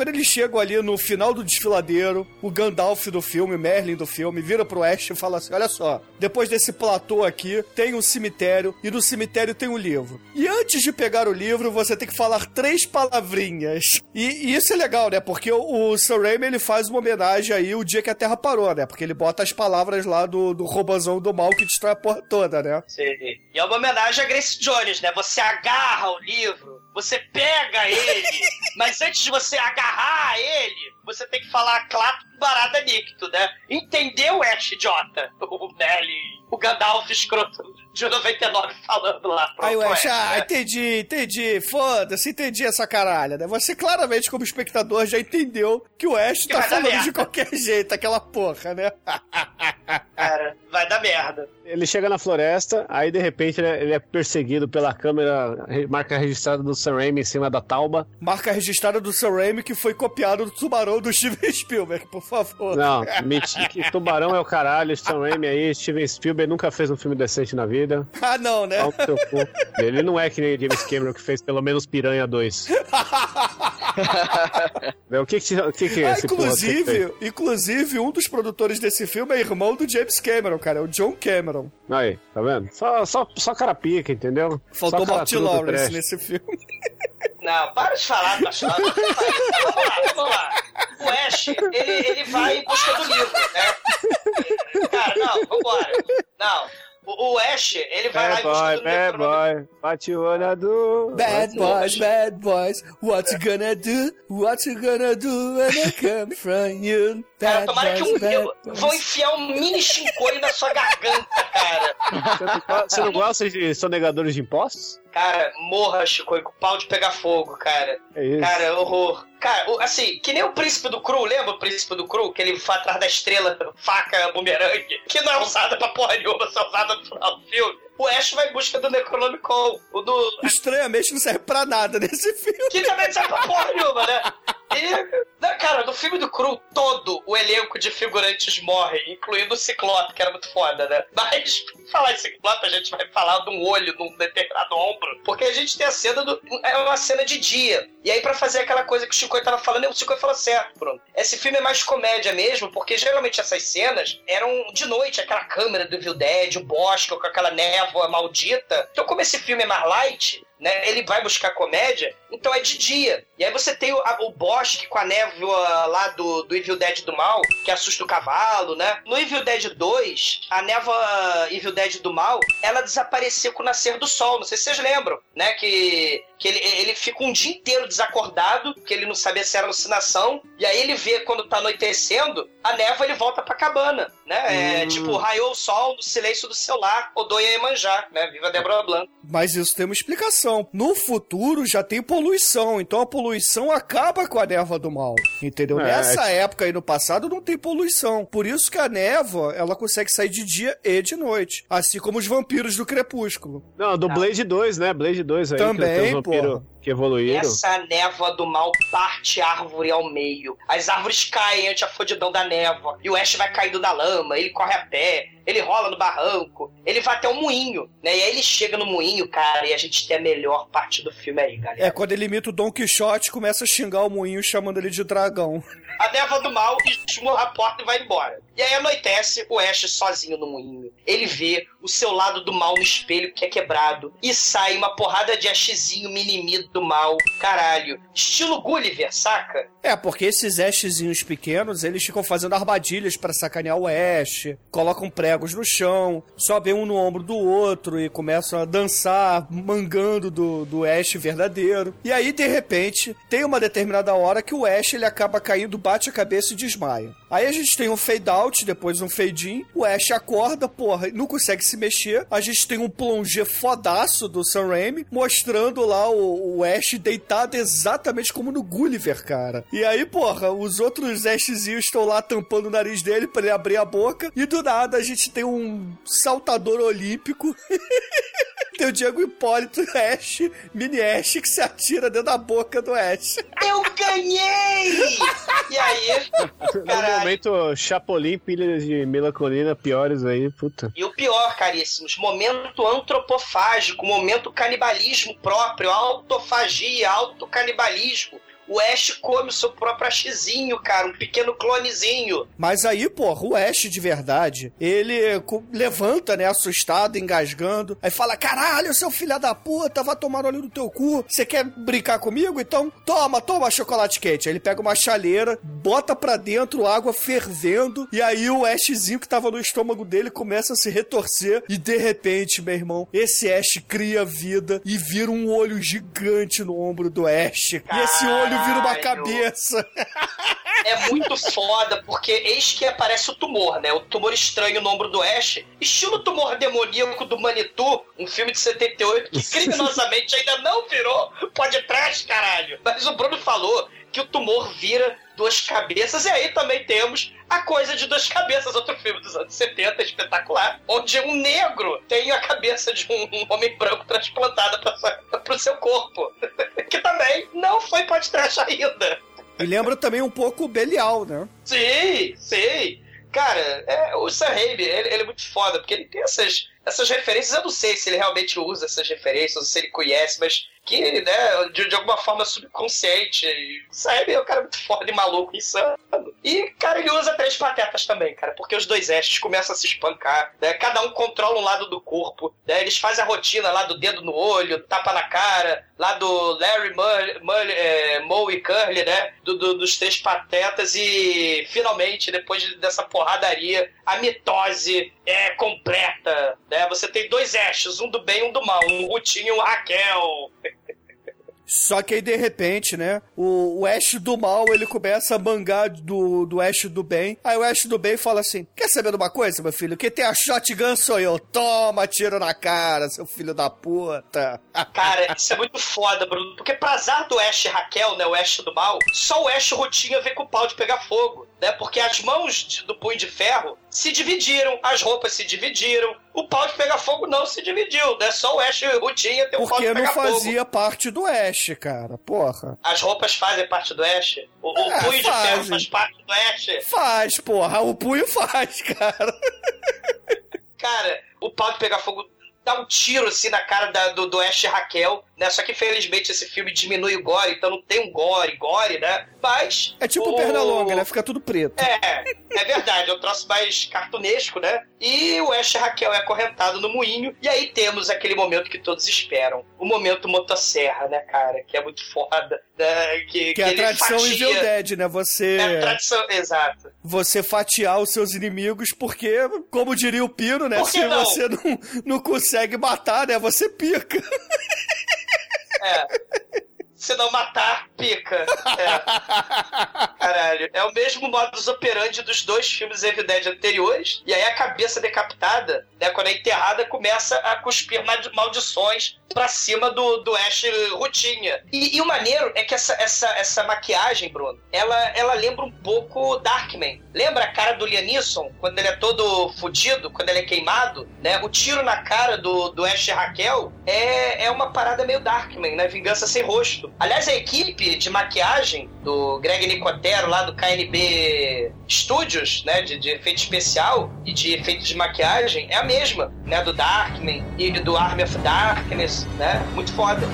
Quando eles chegam ali no final do desfiladeiro, o Gandalf do filme, Merlin do filme, vira pro Ash e fala assim: Olha só, depois desse platô aqui, tem um cemitério e no cemitério tem um livro. E antes de pegar o livro, você tem que falar três palavrinhas. E, e isso é legal, né? Porque o, o Sam ele faz uma homenagem aí o dia que a Terra parou, né? Porque ele bota as palavras lá do, do robozão do mal que destrói a porra toda, né? Sim. E é uma homenagem a Grace Jones, né? Você agarra o livro, você pega ele, mas antes de você agarrar ele, você tem que falar clato barada nicto, né? Entendeu, Ash idiota? O Merlin, o Gandalf escroto de 99 falando lá. pro- Aí o Ash, ah, né? entendi, entendi, foda-se, entendi essa caralha, né? Você claramente, como espectador, já entendeu que o Ash Que tá falando de qualquer jeito, aquela porra, né? Cara, vai dar merda. Ele chega na floresta, aí de repente ele é, é perseguido pela câmera, marca registrada do Sam Raimi em cima da tauba. Marca registrada do Sam Raimi que foi copiado do Tubarão do Steven Spielberg, por favor. Não, mentira, que Tubarão é o caralho, Sam Raimi aí, Steven Spielberg nunca fez um filme decente na vida. Ah, não, né? Ele não é que nem James Cameron que fez pelo menos Piranha 2. o que que, o que, que é Ah, esse inclusive, inclusive, um dos produtores desse filme é irmão do James Cameron, cara, é o John Cameron. Aí, tá vendo? Só, só, só cara pica, entendeu? Faltou Martin Lawrence nesse filme. Não, para de falar, tá chato. Vamos lá, vamos lá. O Ash, ele, ele vai em busca do livro, né? Cara, não, vambora. Não. O, o Ash, ele vai lá Bad em busca boy, do bad livro. boy, bate o olho do... Bad boys, bad boys, what you gonna do? What you gonna do when I come from you? Cara, tomara que um eu vão enfiar um mini chincoio na sua garganta, cara. Você não- gosta de sonegadores de impostos? Cara, morra, Chicoio, com o pau de pegar fogo, cara. É isso. Cara, horror. Cara, assim, que nem o príncipe do Cru, lembra o príncipe do Cru? Que ele vai atrás da estrela, faca, bumerangue, que não é usada pra porra nenhuma, só é usada no final do filme. O Ash vai em busca do Necronomicon, o do. Estranhamente não serve pra nada nesse filme. Que também não serve pra porra nenhuma, né? E, né, cara, no filme do Cru, todo o elenco de figurantes morre, incluindo o Ciclope, que era muito foda, né? Mas, pra falar em Ciclope, a gente vai falar de um olho num determinado ombro, porque a gente tem a cena do. É uma cena de dia. E aí, pra fazer aquela coisa que o Chico tava falando, o Chico falou certo, Bruno. Esse filme é mais comédia mesmo, porque geralmente essas cenas eram de noite, aquela câmera do Evil Dead, o bosque com aquela névoa maldita. Então, como esse filme é mais light, né? Ele vai buscar comédia, então é de dia. E aí você tem o, a- o bosque com a névoa lá do, do Evil Dead do mal, que assusta o cavalo, né? No Evil Dead 2, a névoa Evil Dead do mal, ela desapareceu com o nascer do sol. Não sei se vocês lembram, né? Que, que ele, ele fica um dia inteiro desacordado, que ele não sabia se era alucinação, e aí ele vê quando tá anoitecendo, a névoa ele volta pra cabana, né? É tipo, raiou o sol no silêncio do seu lar, Odoia Iemanjá, né? Viva Débora Blanco. Mas isso tem uma explicação. No futuro já tem poluição, então a poluição acaba com a névoa do mal. Entendeu? É, Nessa época aí no passado não tem poluição. Por isso que a névoa, ela consegue sair de dia e de noite. Assim como os vampiros do crepúsculo. Não, do Blade 2, né? Blade 2 aí. Também, porra. que evoluíram. Essa névoa do mal parte a árvore ao meio. As árvores caem ante a fodidão da névoa. E o Ash vai caindo da lama, ele corre a pé, ele rola no barranco, ele vai até o moinho, né? E aí ele chega no moinho, cara, e a gente tem a melhor parte do filme aí, galera. É, quando ele imita o Don Quixote, começa a xingar o moinho chamando ele de dragão. A névoa do mal esmurra a porta e vai embora. E aí anoitece o Ash sozinho no moinho. Ele vê o seu lado do mal no espelho que é quebrado. E sai uma porrada de Ashzinho minimi do mal. Caralho. Estilo Gulliver, saca? É, porque esses Ashzinhos pequenos, eles ficam fazendo armadilhas pra sacanear o Ash, colocam no chão, sobem um no ombro do outro e começam a dançar, mangando do, do Ash verdadeiro. E aí, de repente, tem uma determinada hora que o Ash ele acaba caindo, bate a cabeça e desmaia. Aí a gente tem um fade out, depois um fade in, o Ash acorda, porra, não consegue se mexer. A gente tem um plongé fodaço do Sam Raimi, mostrando lá o, o Ash deitado exatamente como no Gulliver, cara. E aí, porra, os outros Ashzinhos estão lá tampando o nariz dele pra ele abrir a boca. E do nada a gente tem um saltador olímpico. tem o Diego Hipólito Ash, mini Ash, que se atira dentro da boca do Ash. Eu ganhei! e aí, No caralho. momento, Chapolin, pilhas de melacolina piores aí, puta. E o pior, caríssimos, momento antropofágico, momento canibalismo próprio, autofagia, autocanibalismo. O Ash come o seu próprio Ashzinho, cara, um pequeno clonezinho. Mas aí, porra, o Ash de verdade, ele levanta, né, assustado, engasgando, aí fala: caralho, seu filho da puta, vai tomar olho no teu cu. Você quer brincar comigo? Então toma, toma chocolate quente. Aí ele pega uma chaleira, bota pra dentro água fervendo, e aí o Ashzinho que tava no estômago dele começa a se retorcer, e de repente, meu irmão, esse Ash cria vida e vira um olho gigante no ombro do Ash. E esse olho vira uma cabeça. É muito foda, porque eis que aparece o tumor, né? O tumor estranho no ombro do Ash, estilo tumor demoníaco do Manitou, um filme de 78 que criminosamente ainda não virou podcast, caralho. Mas o Bruno falou que o tumor vira duas cabeças, e aí também temos a coisa de duas cabeças, outro filme dos anos 70, espetacular, onde um negro tem a cabeça de um homem branco transplantada para o seu corpo. que também não foi podcast ainda. E lembra também um pouco o Belial, né? Sim, sim. Cara, é, o Sam Raimi, ele, ele é muito foda, porque ele tem essas, essas referências. Eu não sei se ele realmente usa essas referências, ou se ele conhece, mas que, né, de, de alguma forma subconsciente. E O Sam Raimi é cara muito foda e maluco, insano. E, cara, ele usa três patetas também, cara, porque os dois Ashes começam a se espancar, né? Cada um controla um lado do corpo, né? Eles fazem a rotina lá do dedo no olho, tapa na cara, lá do Larry, Mully, é, e Curly, né? Do, do- dos três patetas e finalmente, depois de- dessa porradaria, a mitose é completa, né? Você tem dois Ashes, um do bem e um do mal, um Rutinho e um Raquel. Só que aí, de repente, né, o, o Ash do mal, ele começa a mangar do, do Ash do bem. Aí o Ash do bem fala assim, quer saber de uma coisa, meu filho? Quem tem a shotgun sou eu. Toma, tiro na cara, seu filho da puta. Cara, isso é muito foda, Bruno. Porque pra azar do Ash Raquel, né? O Ash do mal, só o Ash Rotinha vê com o pau de pegar fogo, né? Porque as mãos do punho de ferro se dividiram, as roupas se dividiram, o pau de pegar fogo não se dividiu, né? Só o Ash Rotinha tem o pau Porque de não pegar fogo. fazia parte do Ash, cara. Porra. As roupas fazem parte do Ash? O, o É, punho de ferro faz parte do Ash? Faz, porra. O punho faz, cara. Cara, o pau de pegar fogo dá um tiro assim na cara da- do, do Ash e Raquel, né? Só que felizmente esse filme diminui o gore, então não tem um gore, gore, né? Mas. É tipo o... perna longa, né? Fica tudo preto. É, é verdade, é um troço mais cartunesco, né? E o Ash Raquel é acorrentado no moinho, e aí temos aquele momento que todos esperam. O momento motosserra, né, cara? Que é muito foda. Né? Que, Que é a tradição fatia- Evil Dead, né? Você. É a tradição, exato. você fatiar os seus inimigos, porque, como diria o Pino, né? Que Se não? você não, não consegue matar, né? Você pica. yeah. se não matar, pica. É. Caralho. É o mesmo modus operandi dos dois filmes Evil Dead anteriores. E aí a cabeça decapitada, né, quando é enterrada, começa a cuspir maldi- maldições pra cima do, do Ash Rutinha. E, e o maneiro é que essa, essa, essa maquiagem, Bruno, ela, ela lembra um pouco Darkman. Lembra a cara do Liam Neeson, quando ele é todo fudido, quando ele é queimado? Né? O tiro na cara do, do Ash Raquel é, é uma parada meio Darkman, né? Vingança sem rosto. Aliás, a equipe de maquiagem do Greg Nicotero, lá do KNB Studios, né? De, de efeito especial e de efeitos de maquiagem, é a mesma, né? Do Darkman e do Army of Darkness, né? Muito foda.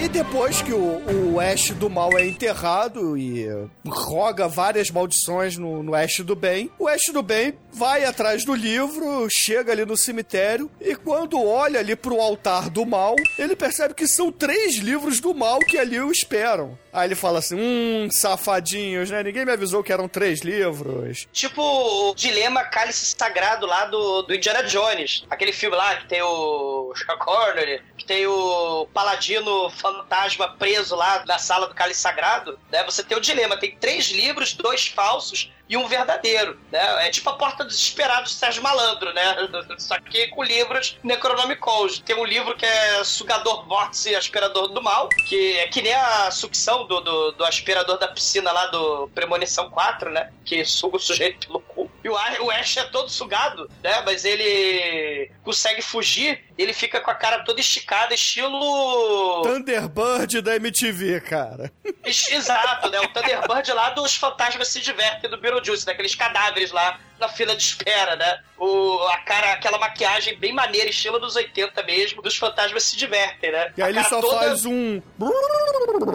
Aí, depois que o, o Ash do mal é enterrado e roga várias maldições no, no Ash do bem, o Ash do bem vai atrás do livro, chega ali no cemitério e quando olha ali pro altar do mal, ele percebe que são três livros do mal que ali o esperam. Aí ele fala assim: hum, safadinhos, né? Ninguém me avisou que eram três livros. Tipo o Dilema Cálice Sagrado lá do, do Indiana Jones. Aquele filme lá que tem o Sean Connery, que tem o Paladino Fantasma preso lá na sala do Cálice Sagrado. Né? Você tem o dilema, tem três livros, dois falsos e um verdadeiro, né? É tipo a Porta dos Desesperados do Sérgio Malandro, né? Só que com livros Necronomicons. Tem um livro que é Sugador Vórtice e Aspirador do Mal, que é que nem a sucção do, do, do aspirador da piscina lá do Premonição 4, né? Que suga o sujeito pelo cu. E o Ash é todo sugado, né? Mas ele consegue fugir, ele fica com a cara toda esticada, estilo... Thunderbird da MTV, cara. Ex- Exato, né? O Thunderbird lá dos fantasmas se divertem do Beetlejuice, daqueles cadáveres lá na fila de espera, né? O, a cara, aquela maquiagem bem maneira, estilo dos 80 mesmo, dos fantasmas se divertem, né? E aí ele só toda- faz um.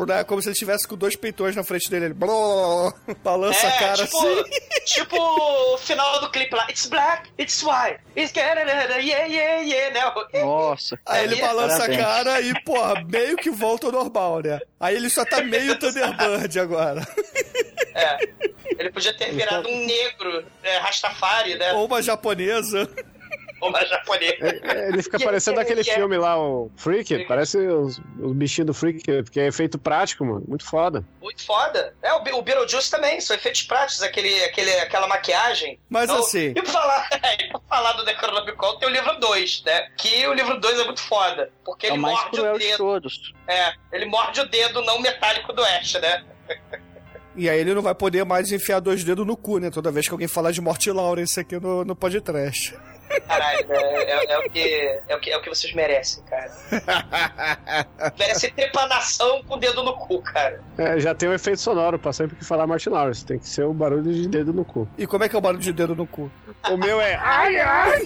Né? Como se ele estivesse com dois peitões na frente dele. Ele balança a cara tipo, assim. Tipo o final do clipe lá. It's black, it's white, it's yeah, yeah, yeah, né? Nossa. Aí ele balança a Parabéns. cara e, porra, meio que volta ao normal, né? Aí ele só tá meio Thunderbird agora. É. Ele podia ter virado um negro, é, Rastafari, né? Ou uma japonesa. Ou mais japonês. É, Ele fica parecendo yeah, aquele yeah. filme lá, o Freak. Freak. Parece os, os bichinhos do Freak, porque é efeito prático, mano. Muito foda. Muito foda. É, o, Be- o Beetlejuice também, são efeitos práticos, aquele, aquele, aquela maquiagem. Mas Então, assim- E pra falar, e pra falar do Necronomicon, tem o livro 2, né? Que o livro 2 é muito foda. Porque É ele o mais morde o cruel de dedo. todos. É, ele morde o dedo não metálico do Ash, né? E aí ele não vai poder mais enfiar dois dedos no cu, né? Toda vez que alguém falar de Morte Lawrence aqui no, no podcast. Caralho, é, é- é o que, é, o que, é o que vocês merecem, cara. Merecem trepanação com o dedo no cu, cara. É, já tem um efeito sonoro pra sempre que falar Martin Lawrence. Tem que ser o barulho de dedo no cu. E como é que é o barulho de dedo no cu? O meu é. Ai, ai!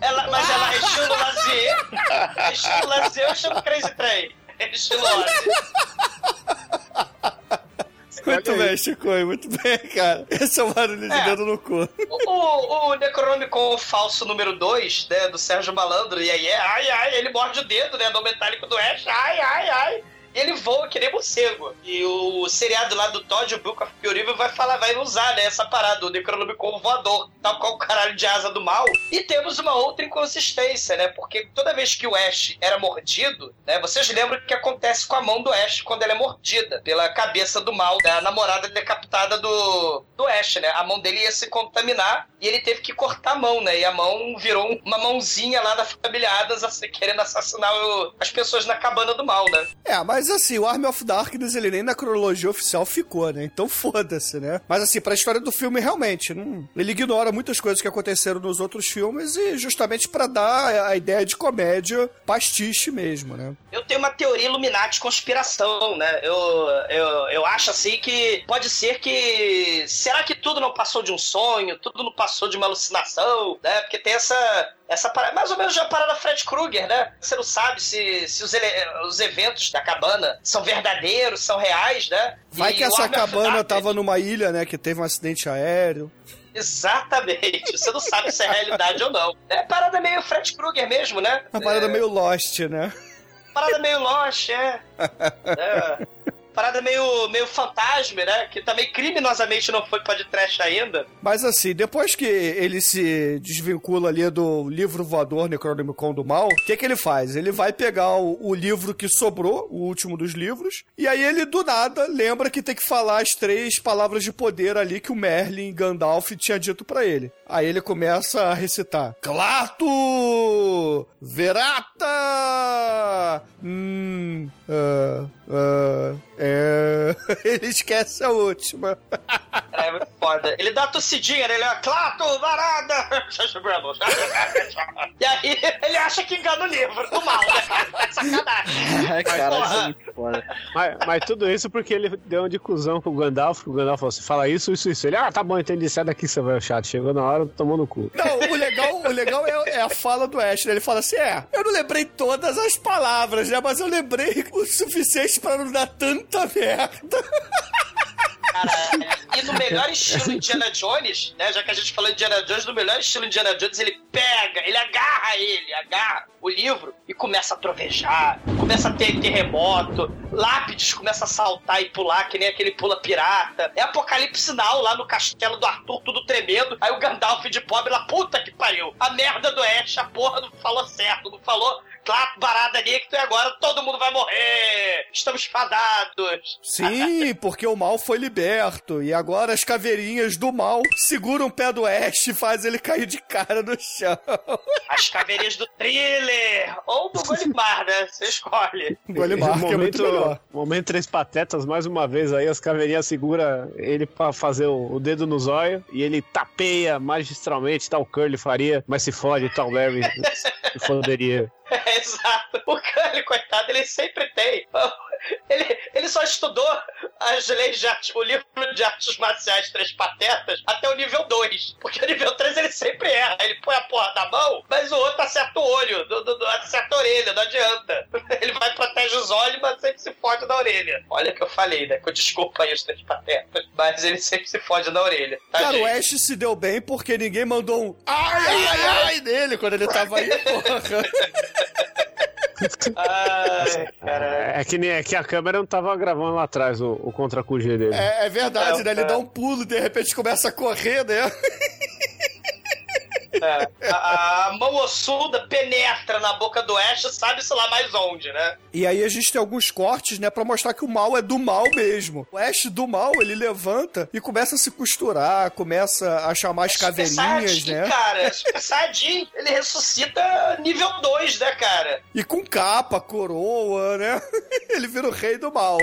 Ela, mas ela é estilo lazer. É estilo lazer ou estilo Crazy Train? É estilo Ozzy. Muito Olha aí. bem, Chico, muito bem, cara. Esse é o barulho de É. dedo no cu. O, o Necronomicon falso número 2, né, do Sérgio Malandro, e aí é ai, ai, ele morde o dedo, né, no metálico do Ash, ai, ai, ai. Ele voa que nem morcego. E o seriado lá do Todd, o Book of Pure vai falar, vai usar, né, essa parada, o Necronomicon voador, tal qual o caralho de asa do mal. E temos uma outra inconsistência, né, porque toda vez que o Ash era mordido, né, vocês lembram o que acontece com a mão do Ash quando ela é mordida pela cabeça do mal, da namorada decapitada do, do Ash, né? A mão dele ia se contaminar e ele teve que cortar a mão, né? E a mão virou uma mãozinha lá da família Adams assim, querendo assassinar o- as pessoas na cabana do mal, né? É, mas assim, o Army of Darkness, ele nem na cronologia oficial ficou, né? Então foda-se, né? Mas assim, pra história do filme, realmente, não... ele ignora muitas coisas que aconteceram nos outros filmes e justamente pra dar a ideia de comédia pastiche mesmo, né? Eu tenho uma teoria Illuminati conspiração, né? Eu, eu, eu acho assim que pode ser que. Será que tudo não passou de um sonho? Tudo não passou de uma alucinação, né? Porque tem essa. Essa parada, mais ou menos já a parada Fred Krueger, né? Você não sabe se, se os, ele- os eventos da cabana são verdadeiros, são reais, né? Vai E que essa cabana Darkness- tava numa ilha, né? Que teve um acidente aéreo. Exatamente. Você não sabe se é realidade ou não. É parada meio Fred Krueger mesmo, né? Uma parada é, meio Lost, né? Parada meio Lost, é. É. parada meio, meio fantasma, né? Que também criminosamente não foi podcast ainda. Mas assim, depois que ele se desvincula ali do livro voador Necronomicon do Mal, o que, que ele faz? Ele vai pegar o, o livro que sobrou, o último dos livros, e aí ele do nada lembra que tem que falar as três palavras de poder ali que o Merlin Gandalf tinha dito pra ele. Aí ele começa a recitar: Clato! Verata! Hum. ah, ah, é. Ele esquece a última. É muito foda. Ele dá tossidinha, né? Ele é Clato, varada! e aí ele acha que engana o livro do mal, né? Tá sacanagem. É, cara, isso é muito foda. Mas, mas tudo isso porque ele deu uma de cuzão com o Gandalf. O Gandalf falou assim: fala isso, isso, isso. Ele, ah, tá bom, entendi. Sai daqui, seu velho chato. Chegou na hora, tomou no cu. Não, o legal, o legal é, é a fala do Ash, né? Ele fala assim: é, eu não lembrei todas as palavras, né? Mas eu lembrei o suficiente pra não dar tanta merda. Cara, e no melhor estilo Indiana Jones, né? Já que a gente falou Indiana Jones, no melhor estilo Indiana Jones, ele pega, ele agarra ele, agarra o livro e começa a trovejar, começa a ter terremoto, lápides começa a saltar e pular, que nem aquele pula pirata. É apocalipse now lá no castelo do Arthur, tudo tremendo. Aí o Gandalf de pobre lá, puta que pariu. A merda do Ash, a porra não falou certo, não falou claro, barada ali que tu é agora todo mundo vai morrer. Estamos fadados. Sim, porque o mal foi liberto. E agora as caveirinhas do mal seguram o pé do Ash e fazem ele cair de cara no chão. As caveirinhas do thriller ou do Golimar, né? Você escolhe. Golimar, que é muito melhor. momento Três Patetas, mais uma vez aí, as caveirinhas segura ele pra fazer o, o dedo no zóio e ele tapeia magistralmente, tal Curly faria, mas se fode, tal Larry se foderia. É, exato. O Curly, coitado, ele sempre tem. Ele, ele só estudou as leis de arte, o livro de artes marciais Três Patetas até o nível 2. Porque o nível 3 ele sempre erra. Ele põe a porra da mão, mas o outro acerta o olho, do, do, do- acerta a orelha, não adianta. Ele vai protege os olhos, mas sempre se fode na orelha. Olha que eu falei, né? Com desculpa aí os Três Patetas. Mas ele sempre se fode na orelha. Tá, Cara, o gente? Ash se deu bem porque ninguém mandou um ai, ai, ai, ai nele quando ele tava aí, porra. Ai, cara. É que, nem, é que a câmera não tava gravando lá atrás o, o contra QG dele. É, é verdade, É, né? Ele é. dá um pulo e de repente começa a correr, né? É, a, a mão ossuda penetra na boca do Ash, sabe-se lá mais onde, né? E aí a gente tem alguns cortes, né, pra mostrar que o mal é do mal mesmo. O Ash do mal, ele levanta e começa a se costurar, começa a chamar as Super caveirinhas, Saiyajin, né? cara. Super Saiyajin, ele ressuscita nível 2, né, cara? E com capa, coroa, né? Ele vira o rei do mal.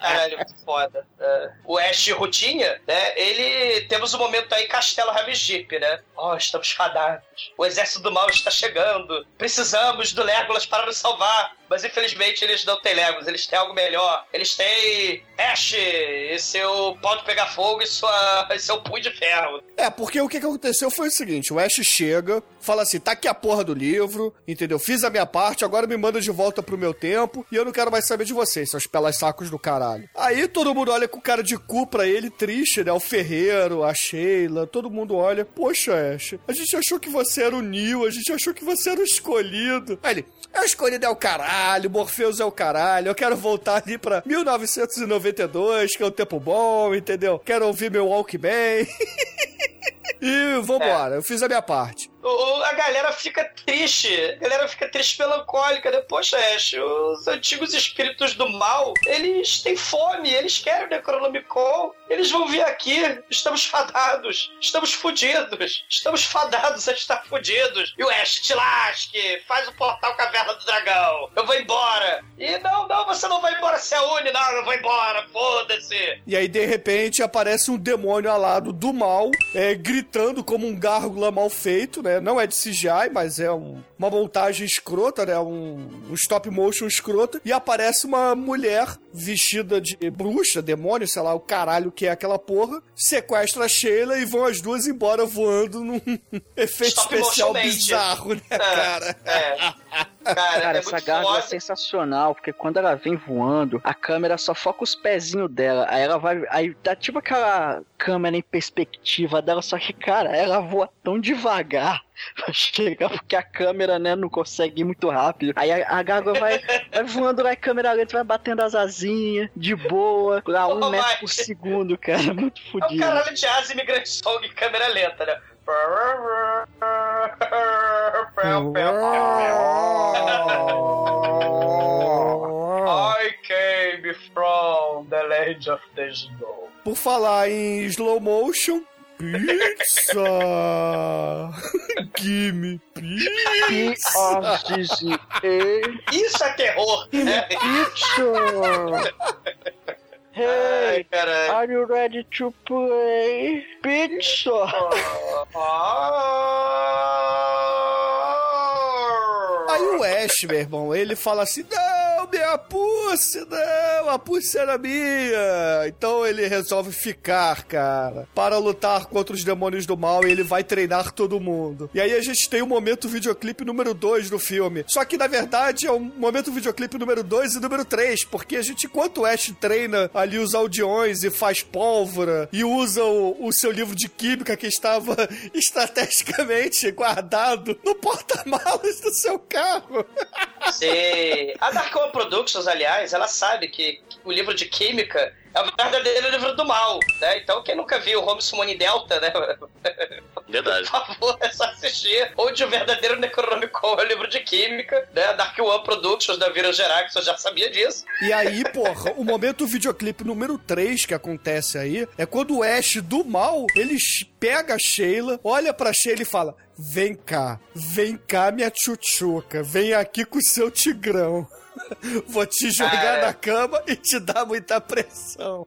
Caralho, foda. É. O Ash Rotinha, né, ele... Temos um momento aí, Castelo Ramsgip, né? Oh, estamos fadados. O exército do mal está chegando. Precisamos do Legolas para nos salvar. Mas infelizmente eles não têm Legolas, eles têm algo melhor. Eles têm Ash e seu pau de pegar fogo e, sua... e seu punho de ferro. É, porque o que que aconteceu foi o seguinte: o Ash chega, fala assim, tá aqui a porra do livro, entendeu? Fiz a minha parte, agora me manda de volta pro meu tempo e eu não quero mais saber de vocês, seus pelas sacos do caralho. Aí todo mundo olha com cara de cu pra ele, triste, né? O Ferreiro, a Sheila, todo mundo olha, poxa, Ash, a gente achou que você era o Neil, a gente achou que você era o escolhido. Aí ele, é o escolhido é o caralho, Morpheus é o caralho, eu quero voltar ali pra 1992, que é um tempo bom, entendeu? Quero ouvir meu Walkman. E vambora, eu fiz a minha parte. O- a galera fica triste, a galera fica triste melancólica, né? Poxa, Ash, os antigos espíritos do mal, eles têm fome, eles querem o Necronomicon, eles vão vir aqui, estamos fadados, estamos fudidos, estamos fadados a estar fudidos. E o Ash, te lasque, faz o portal Caverna do Dragão, eu vou embora. E não, não, você não vai embora, se une, não, eu vou embora, foda-se. E aí, de repente, aparece um demônio alado do mal, é, gritando como um gárgula mal feito, né? Não é de CGI, mas é um- uma montagem escrota, né? Um, um stop motion escrota. E aparece uma mulher vestida de bruxa, demônio, sei lá, o caralho que é aquela porra, sequestra a Sheila e vão as duas embora voando num efeito Stop especial bizarro, né, cara? É. Cara, Cara, é essa gárgula é sensacional, porque quando ela vem voando, a câmera só foca os pezinhos dela. Aí ela vai. Aí dá tipo aquela câmera em perspectiva dela, só que, cara, ela voa tão devagar pra chegar, porque a câmera, né, não consegue ir muito rápido. Aí a, a gárgula vai, vai voando lá, a câmera lenta vai batendo as asinhas, de boa, a um Ô, metro por segundo, cara. Muito É o fodido. caralho de asa imigrante song em câmera lenta, né? I came from the land of the snow. Por falar em slow motion, pizza! Gimme pizza! Isso é terror, né? Pizza! Hey, Ai, are you ready to play? Pizza! Aí o Ash, meu irmão, ele fala assim: Não, minha pussy, não, a pussy era minha. Então ele resolve ficar, cara, para lutar contra os demônios do mal e ele vai treinar todo mundo. E aí a gente tem o momento videoclipe número 2 do filme. Só que na verdade é o momento videoclipe número 2 e número 3, porque a gente, enquanto o Ash treina ali os aldeões e faz pólvora e usa o, o seu livro de química que estava estrategicamente guardado no porta-malas do seu carro. Sim. A Dark Productions, aliás, ela sabe que o livro de química é o verdadeiro livro do mal, né? Então, quem nunca viu Holmes Summoning Delta, né? Verdade. Por favor, é só assistir. Onde o verdadeiro Necronomicon é o livro de química, né? A Dark One Productions da Vira Gerax, eu já sabia disso. E aí, porra, o momento videoclipe número 3 que acontece aí é quando o Ash do mal, ele pega a Sheila, olha pra Sheila e fala: Vem cá, vem cá, minha tchutchuca, vem aqui com o seu tigrão. Vou te jogar Cara. na cama e te dar muita pressão.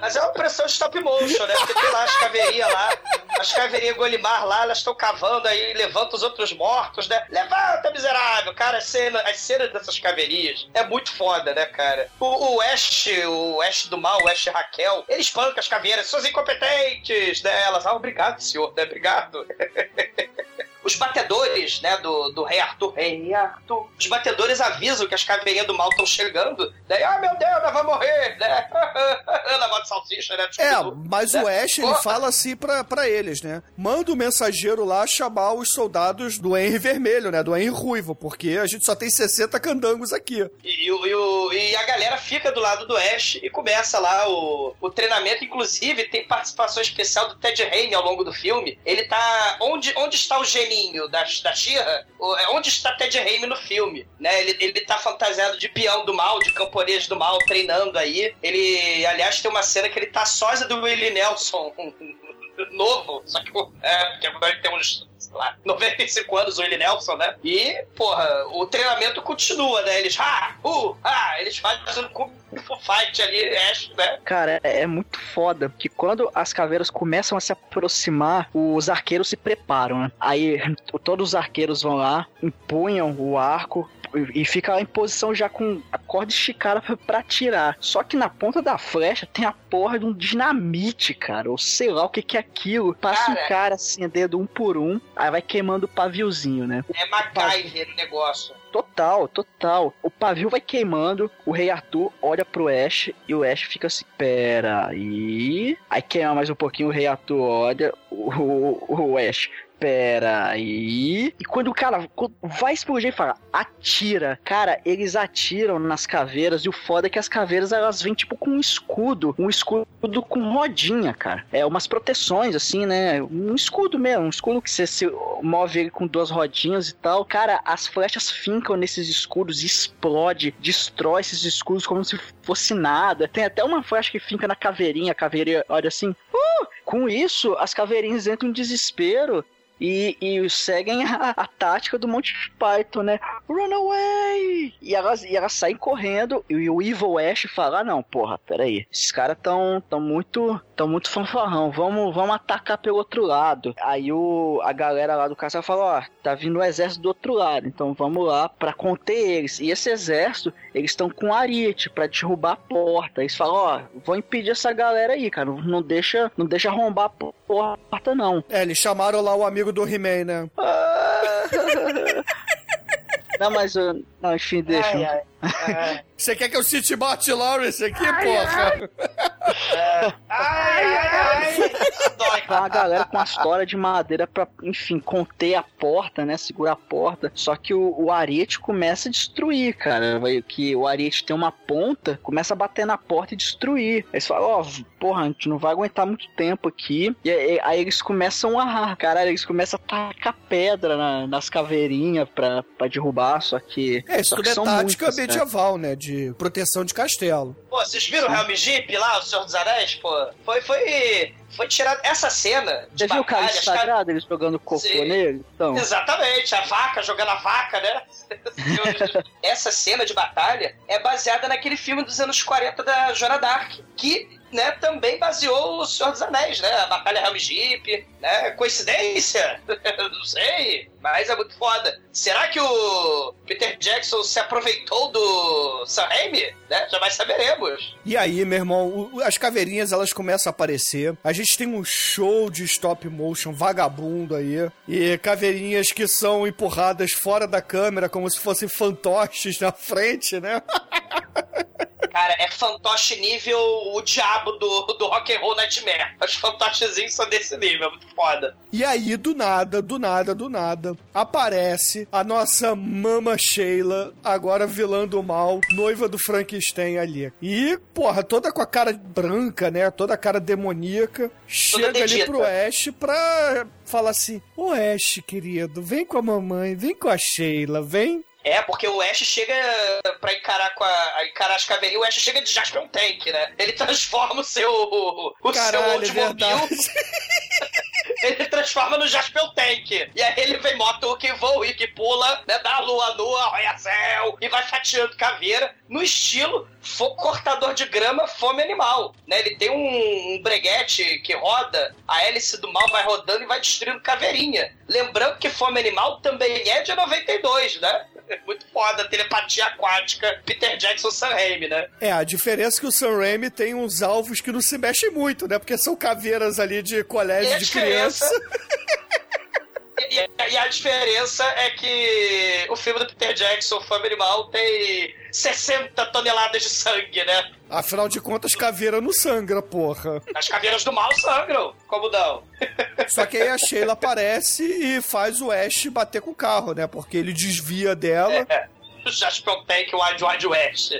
Mas é uma pressão stop motion, né? Porque tem lá as caveirinhas lá, as caveirinhas Golimar lá, elas estão cavando aí, levanta os outros mortos, né? Levanta, miserável! Cara, a cena, as cenas dessas caveirinhas é muito foda, né, cara? O, o Ash, o Ash do mal, o Ash Raquel, ele espanca as caveiras, suas incompetentes, né? Elas, ah, obrigado, senhor, né? Obrigado. Os batedores, né, do, do Rei Arthur, Rei Arthur, os batedores avisam que as caveirinhas do mal estão chegando, né? Ah, meu Deus, nós vamos morrer, né? Na voz de salsicha, né? É, mas o Ash, ele Porra. fala assim pra, pra eles, né? Manda o mensageiro lá chamar os soldados do Henry Vermelho, né? Do Henry Ruivo, porque a gente só tem 60 candangos aqui. E, e o- e a galera fica do lado do Ash e começa lá o, o treinamento. Inclusive, tem participação especial do Ted Raimi ao longo do filme. Ele tá. Onde, onde está o geninho da, da Shira? Onde está Ted Raimi no filme? Né? Ele, ele tá fantasiado de peão do mal, de camponês do mal, treinando aí. Ele, aliás, tem uma cena que ele tá sósia do Willie Nelson. Novo, só que é, porque agora ele tem uns, lá, 95 anos, o Willie Nelson, né? E, porra, o treinamento continua, né? Eles, ah, uh, ah, eles fazem Fight ali, Ash, né? Cara, é é muito foda, porque quando as caveiras começam a se aproximar, os arqueiros se preparam, né? Aí todos os arqueiros vão lá, empunham o arco e fica lá em posição já com a corda esticada pra, pra atirar. Só que na ponta da flecha tem a porra de um dinamite, cara, ou sei lá o que que é aquilo. Passa Cara. um cara assim, dedo um por um, aí vai queimando o paviozinho, né? É MacGyver o negócio. Total, total. O pavio vai queimando, o rei Arthur olha pro Ash e o Ash fica assim, pera aí. Aí queima mais um pouquinho, o rei Arthur olha, o, o, o Ash, pera aí. E quando o cara vai explodir e fala, atira. Cara, eles atiram nas caveiras e o foda é que as caveiras elas vêm tipo com um escudo, um escudo com rodinha, cara. É umas proteções assim, né? Um escudo mesmo, um escudo que você se move ele com duas rodinhas e tal. Cara, as flechas fincam nesses escudos explode, destrói esses escudos como se fosse nada. Tem até uma flecha que finca na caveirinha, a caveirinha olha assim, uh! Com isso, as caveirinhas entram em desespero e, e seguem a, a tática do Monty Python, né? Run away! E elas, e elas saem correndo e o Evil Ash fala: ah, não, porra, peraí. Esses caras tão, tão muito tão muito fanfarrão, vamos, vamos atacar pelo outro lado. Aí o, a galera lá do castelo fala: ó, tá vindo o exército do outro lado, então vamos lá pra conter eles. E esse exército, eles estão com ariete pra derrubar a porta. Eles falam: ó, vou impedir essa galera aí, cara, não, não deixa, não deixa arrombar a porta, não. É, eles chamaram lá o amigo do He-Man, né? Não, mas eu. Não, enfim, deixa. Ai, ai, ai. Você quer que eu cite Martin Lawrence aqui, porra? Ai, ai, ai. Dói. Então a galera com as toras de madeira pra, enfim, conter a porta, né? Segurar a porta. Só que o, o ariete começa a destruir, cara. Vai- Que o ariete tem uma ponta, começa a bater na porta e destruir. Aí você fala, ó, porra, a gente não vai aguentar muito tempo aqui. E aí, aí eles começam a. Caralho, eles começam a tacar pedra na- nas caveirinhas pra, pra derrubar, só que. É, isso só tudo que é tática muitas, né? medieval, né? De proteção de castelo. Pô, vocês viram o Helm Jeep lá, o Senhor dos Anéis? Pô, foi, foi, foi tirado essa cena de Você viu o caras- sagrado, eles jogando cocô Sim. nele? Então. Exatamente, a vaca jogando a vaca, né? Essa cena de batalha é baseada naquele filme dos anos 40 da Joana Dark, que né, também baseou o Senhor dos Anéis, né? A Batalha Helm Jeep, né? Coincidência? Não sei, mas é muito foda. Será que o Peter Jackson se aproveitou do Sam Raimi? Né? Jamais saberemos. E aí, meu irmão, as caveirinhas elas começam a aparecer. A gente tem um show de stop motion vagabundo aí. E caveirinhas que são empurradas fora da câmera como se fossem fantoches na frente, né? Cara, é fantoche nível o diabo do, do Rock and Roll Nightmare. Os fantochezinhos são desse nível, é muito foda. E aí, do nada, do nada, do nada, aparece a nossa mama Sheila, agora vilã do mal, noiva do Frankenstein ali. E, porra, toda com a cara branca, né? Toda a cara demoníaca, chega ali pro Ash pra falar assim: Ô Ash, querido, vem com a mamãe, vem com a Sheila, vem. É, porque o Ash chega pra encarar com a, a encarar as caveirinhas, o Ash chega de Jasper um tank, né? Ele transforma o seu o seu Caralho, é Oldsmobile, ele transforma no Jasper Tank. E aí ele vem moto que voa e que pula, né? Dá lua nua, arranha céu e vai fatiando caveira no estilo cortador de grama, fome animal. Né? Ele tem um, um breguete que roda, a hélice do mal vai rodando e vai destruindo caveirinha. Lembrando que fome animal também é de 92, né? Muito foda, telepatia aquática, Peter Jackson Sam Raimi, né? É, a diferença é que o Sam Raimi tem uns alvos que não se mexem muito, né? Porque são caveiras ali de colégio de criança. E, e a diferença é que o filme do Peter Jackson, Fome Animal, tem 60 toneladas de sangue, né? Afinal de contas, caveira não sangra, porra. As caveiras do mal sangram, como não? Só que aí a Sheila aparece e faz o Ash bater com o carro, né? Porque ele desvia dela. É, Jasper Tank Wild Wild West.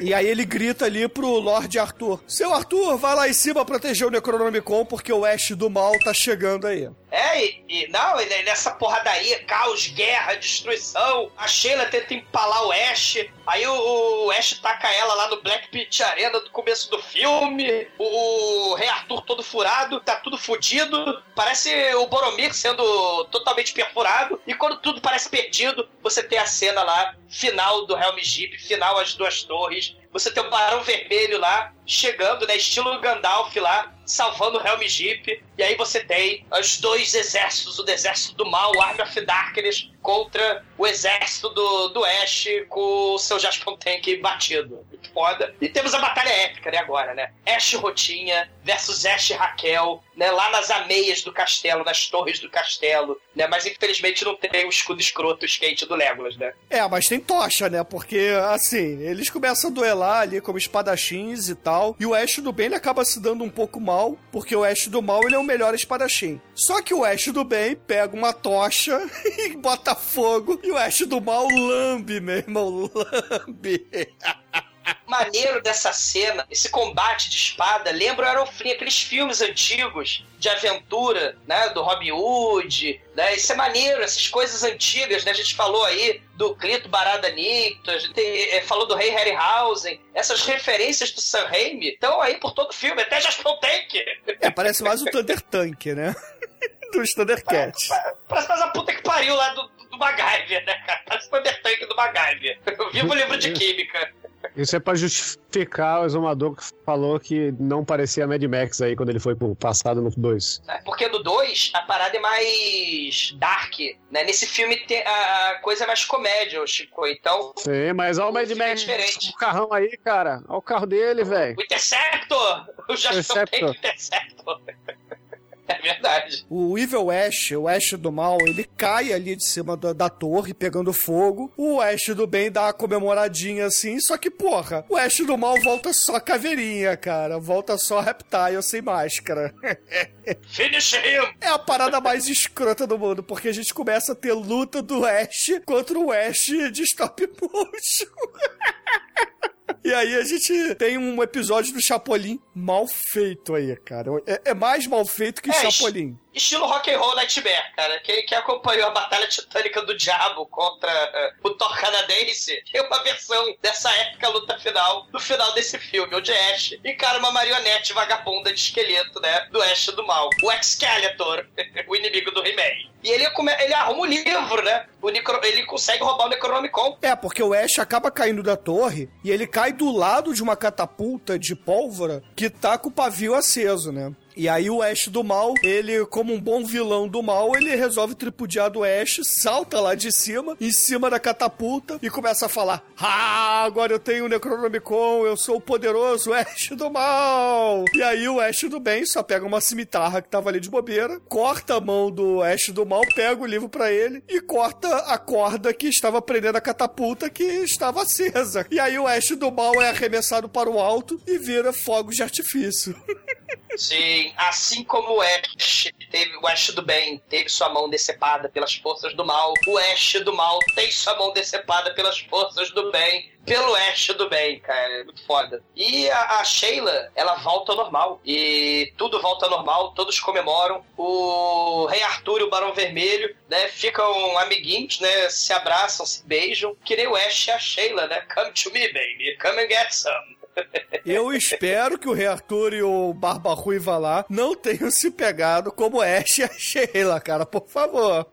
E aí ele grita ali pro Lord Arthur: Seu Arthur, vai lá em cima proteger o Necronomicon, porque o Ash do mal tá chegando aí. É, e, e não, e nessa porradaria, caos, guerra, destruição. A Sheila tenta empalar o Ash. Aí o, o Ash taca ela lá no Black Pit Arena do começo do filme. O, o Rei Arthur todo furado, tá tudo fudido. Parece o Boromir sendo totalmente perfurado. E quando tudo parece perdido, você tem a cena lá, final do Helm Jeep, final as duas torres. Você tem o Barão Vermelho lá, chegando, né? Estilo Gandalf lá, salvando o Helm Jeep. E aí você tem os dois exércitos, o exército do mal, o Army of Darkness, contra o exército do, do Ash com o seu Jaspion Tank batido. Muito foda. E temos a batalha épica, né, agora, né? Ash Rotinha versus Ash Raquel, né? Lá nas ameias do castelo, nas torres do castelo, né? Mas infelizmente não tem o escudo escroto skate do Legolas, né? É, mas tem tocha, né? Porque, assim, eles começam a duelar ali como espadachins e tal. E o Ash do bem ele acaba se dando um pouco mal, porque o Ash do mal ele é o melhor espadachim. Só que o Ash do bem pega uma tocha e bota fogo. E o Ash do mal lambe, meu irmão, lambe. maneiro dessa cena, esse combate de espada, lembra o Aeroflin, aqueles filmes antigos de aventura, né, do Robin Hood, né, isso é maneiro, essas coisas antigas, né, a gente falou aí do Clito Barada Nicto, a gente eh, falou do Rei Harryhausen, essas referências do Sam Raimi estão aí por todo o filme, até Jasper Tank. É, parece mais o Thunder Tank, né? Dos Thundercats. Parece mais a puta que pariu lá do, do MacGyver, né, cara? Parece o Thunder Tank do MacGyver. Eu vivo o livro de química. Isso é pra justificar o exumador que falou que não parecia Mad Max aí quando ele foi pro passado no 2. né? Porque no 2 a parada é mais dark, né? Nesse filme a coisa é mais comédia, Chico. Então, Sim, mas olha o Mad é Max, diferente. o carrão aí, cara. Olha o carro dele, velho. o Interceptor! O Jasper Interceptor. Tank Interceptor. É verdade. O Evil Ash, o Ash do mal, ele cai ali de cima da, da torre, pegando fogo. O Ash do bem dá uma comemoradinha assim, só que, porra, o Ash do mal volta só caveirinha, cara. Volta só reptile sem máscara. Finish him! É a parada mais escrota do mundo, porque a gente começa a ter luta do Ash contra o Ash de stop motion. E aí a gente tem um episódio do Chapolin mal feito aí, cara. É, é mais mal feito que É, Chapolin. Estilo rock and roll Nightmare, cara. Quem, quem acompanhou a Batalha Titânica do Diabo contra eh, o Thor canadense tem uma versão dessa épica luta final, no final desse filme, onde Ash encara uma marionete vagabunda de esqueleto, né? Do Ash do mal. O Excalitor, o inimigo do He-Man. E ele, ele arruma um livro, né? O ele consegue roubar o Necronomicon. É, porque o Ash acaba caindo da torre e ele cai do lado de uma catapulta de pólvora que tá com o pavio aceso, né? E aí o Ash do mal, ele, como um bom vilão do mal, ele resolve tripudiar do Ash, salta lá de cima, em cima da catapulta, e começa a falar: Ah, agora eu tenho o Necronomicon, eu sou o poderoso Ash do mal! E aí o Ash do bem só pega uma cimitarra que tava ali de bobeira, corta a mão do Ash do mal, pega o livro pra ele e corta a corda que estava prendendo a catapulta que estava acesa. E aí o Ash do mal é arremessado para o alto e vira fogos de artifício. Sim, assim como o Ash teve o Ash do bem teve sua mão decepada pelas forças do mal, o Ash do mal tem sua mão decepada pelas forças do bem, pelo Ash do bem, cara, é muito foda. E a, a Sheila, ela volta ao normal e tudo volta ao normal, todos comemoram. O Rei Arthur e o Barão Vermelho, né, ficam amiguinhos, né, se abraçam, se beijam, que nem o Ash e a Sheila, né? Come to me, baby, come and get some. Eu espero que o Rei Arthur e o Barba Ruiva lá não tenham se pegado como Ash e a Sheila, cara, por favor.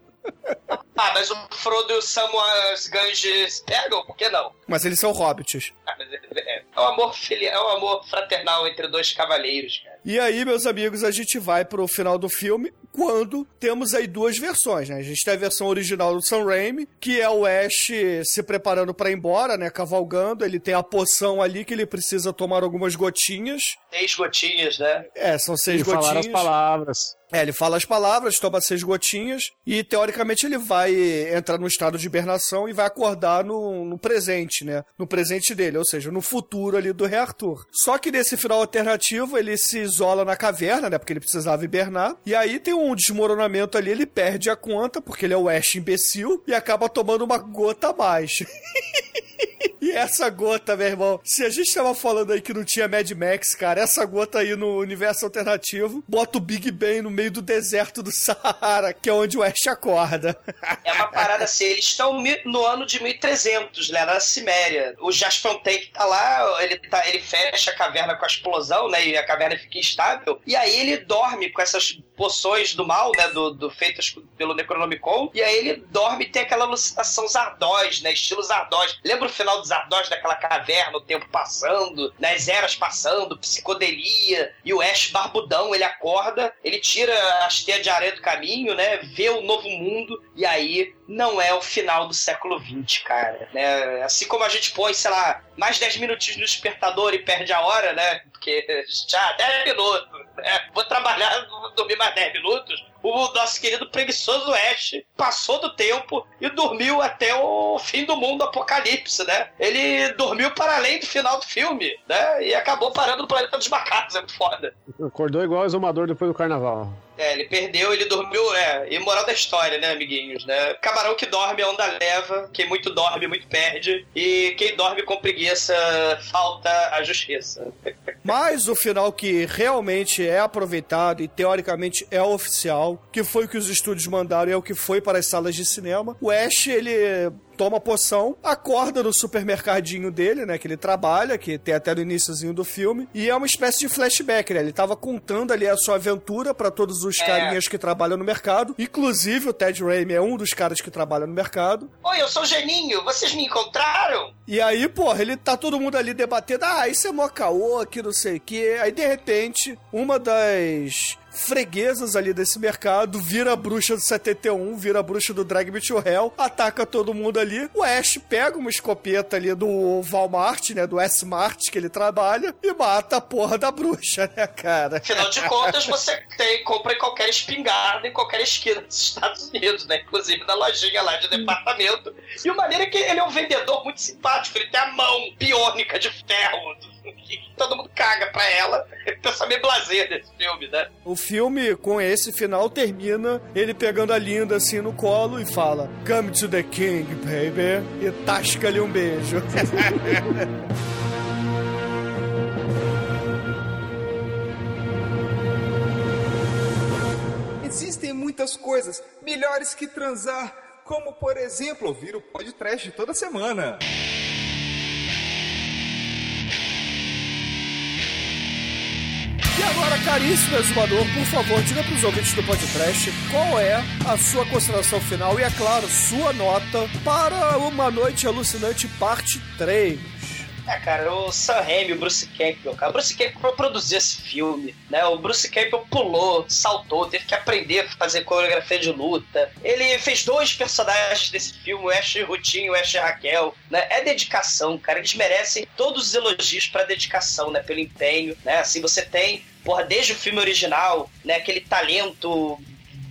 Ah, mas o Frodo e o Sam as Ganges pegam? Por que não? Mas eles são hobbits. Ah, é, é, é um amor filial, é um amor fraternal entre dois cavaleiros, cara. E aí, meus amigos, a gente vai pro final do filme quando temos aí duas versões, né? A gente tem a versão original do Sam Raimi, que é o Ash se preparando pra ir embora, né? Cavalgando. Ele tem a poção ali que ele precisa tomar algumas gotinhas. Seis gotinhas, né? É, são seis E falar gotinhas. as palavras. É, ele fala as palavras, toma seis gotinhas e, teoricamente, ele vai entrar no estado de hibernação e vai acordar no, no presente, né? No presente dele, ou seja, no futuro ali do Rei Arthur. Só que nesse final alternativo, ele se isola na caverna, né? Porque ele precisava hibernar. E aí tem um desmoronamento ali, ele perde a conta, porque ele é o Ash imbecil, e acaba tomando uma gota a mais. E essa gota, meu irmão, se a gente tava falando aí que não tinha Mad Max, cara, essa gota aí no universo alternativo, bota o Big Ben no meio do deserto do Saara, que é onde o Ash acorda. É uma parada assim, eles estão no ano de 1300, né, na Ciméria. O Jaspanten que tá lá, ele, tá, ele fecha a caverna com a explosão, né, e a caverna fica instável, e aí ele dorme com essas poções do mal, né, do, do feitas pelo Necronomicon, e aí ele dorme e tem aquela alucinação Zardós, né, estilo Zardós. Lembra o final Zardós, daquela caverna, o tempo passando, né, as eras passando, psicodelia, e o Ash barbudão, ele acorda, ele tira as teias de areia do caminho, né, vê o novo mundo, e aí não é o final do século XX, cara, né, assim como a gente põe, sei lá, mais 10 minutinhos no despertador e perde a hora, né, porque já 10 minutos, né, vou trabalhar, vou dormir mais 10 minutos, o nosso querido preguiçoso Ash passou do tempo e dormiu até o fim do mundo, apocalipse, né? Ele dormiu para além do final do filme, né? E acabou parando no planeta dos macacos, é muito foda. Acordou igual o exumador depois do carnaval. É, ele perdeu, ele dormiu, é, e moral da história, né, amiguinhos, né? Camarão que dorme, a onda leva, quem muito dorme, muito perde, e quem dorme com preguiça, falta a justiça. Mas o final que realmente é aproveitado e teoricamente é oficial, que foi o que os estúdios mandaram e é o que foi para as salas de cinema, o Ash, ele toma poção, acorda no supermercadinho dele, né, que ele trabalha, que tem até no iníciozinho do filme, e é uma espécie de flashback, né? Ele tava contando ali a sua aventura para todos os É. carinhas que trabalham no mercado, inclusive o Ted Raimi é um dos caras que trabalha no mercado. Oi, eu sou o Geninho, vocês me encontraram? E aí, porra, ele tá todo mundo ali debatendo, ah, isso é mó caô, que não sei o quê. Aí, de repente, uma das freguesas ali desse mercado, vira a bruxa do 71, vira a bruxa do Drag Me to Hell, ataca todo mundo ali. O Ash pega uma escopeta ali do Walmart, né? Do S-Mart que ele trabalha e mata a porra da bruxa, né, cara? Afinal de contas, você tem, compra em qualquer espingarda, em qualquer esquina dos Estados Unidos, né? Inclusive na lojinha lá de departamento. E o maneiro é que ele é um vendedor muito simpático, ele tem a mão biônica de ferro. que Todo mundo caga pra ela. Pensa meio blazer desse filme, né? O filme, com esse final, termina ele pegando a Linda assim no colo e fala: Come to the King, baby. E tasca-lhe um beijo. Existem muitas coisas melhores que transar, como por exemplo ouvir o podcast toda semana. Agora, caríssimo exumador, por favor, diga pros ouvintes do podcast qual é a sua consideração final e, é claro, sua nota para Uma Noite Alucinante Parte 3. É, cara, o Sam Raimi, o Bruce Campbell, cara. O Bruce Campbell produziu esse filme, né? O Bruce Campbell pulou, saltou, teve que aprender a fazer coreografia de luta. Ele fez dois personagens desse filme, o Ash Rutin e o Ash Raquel, né? É dedicação, cara. Eles merecem todos os elogios pra dedicação, né? Pelo empenho, né? Assim, você tem, porra, desde o filme original, né? Aquele talento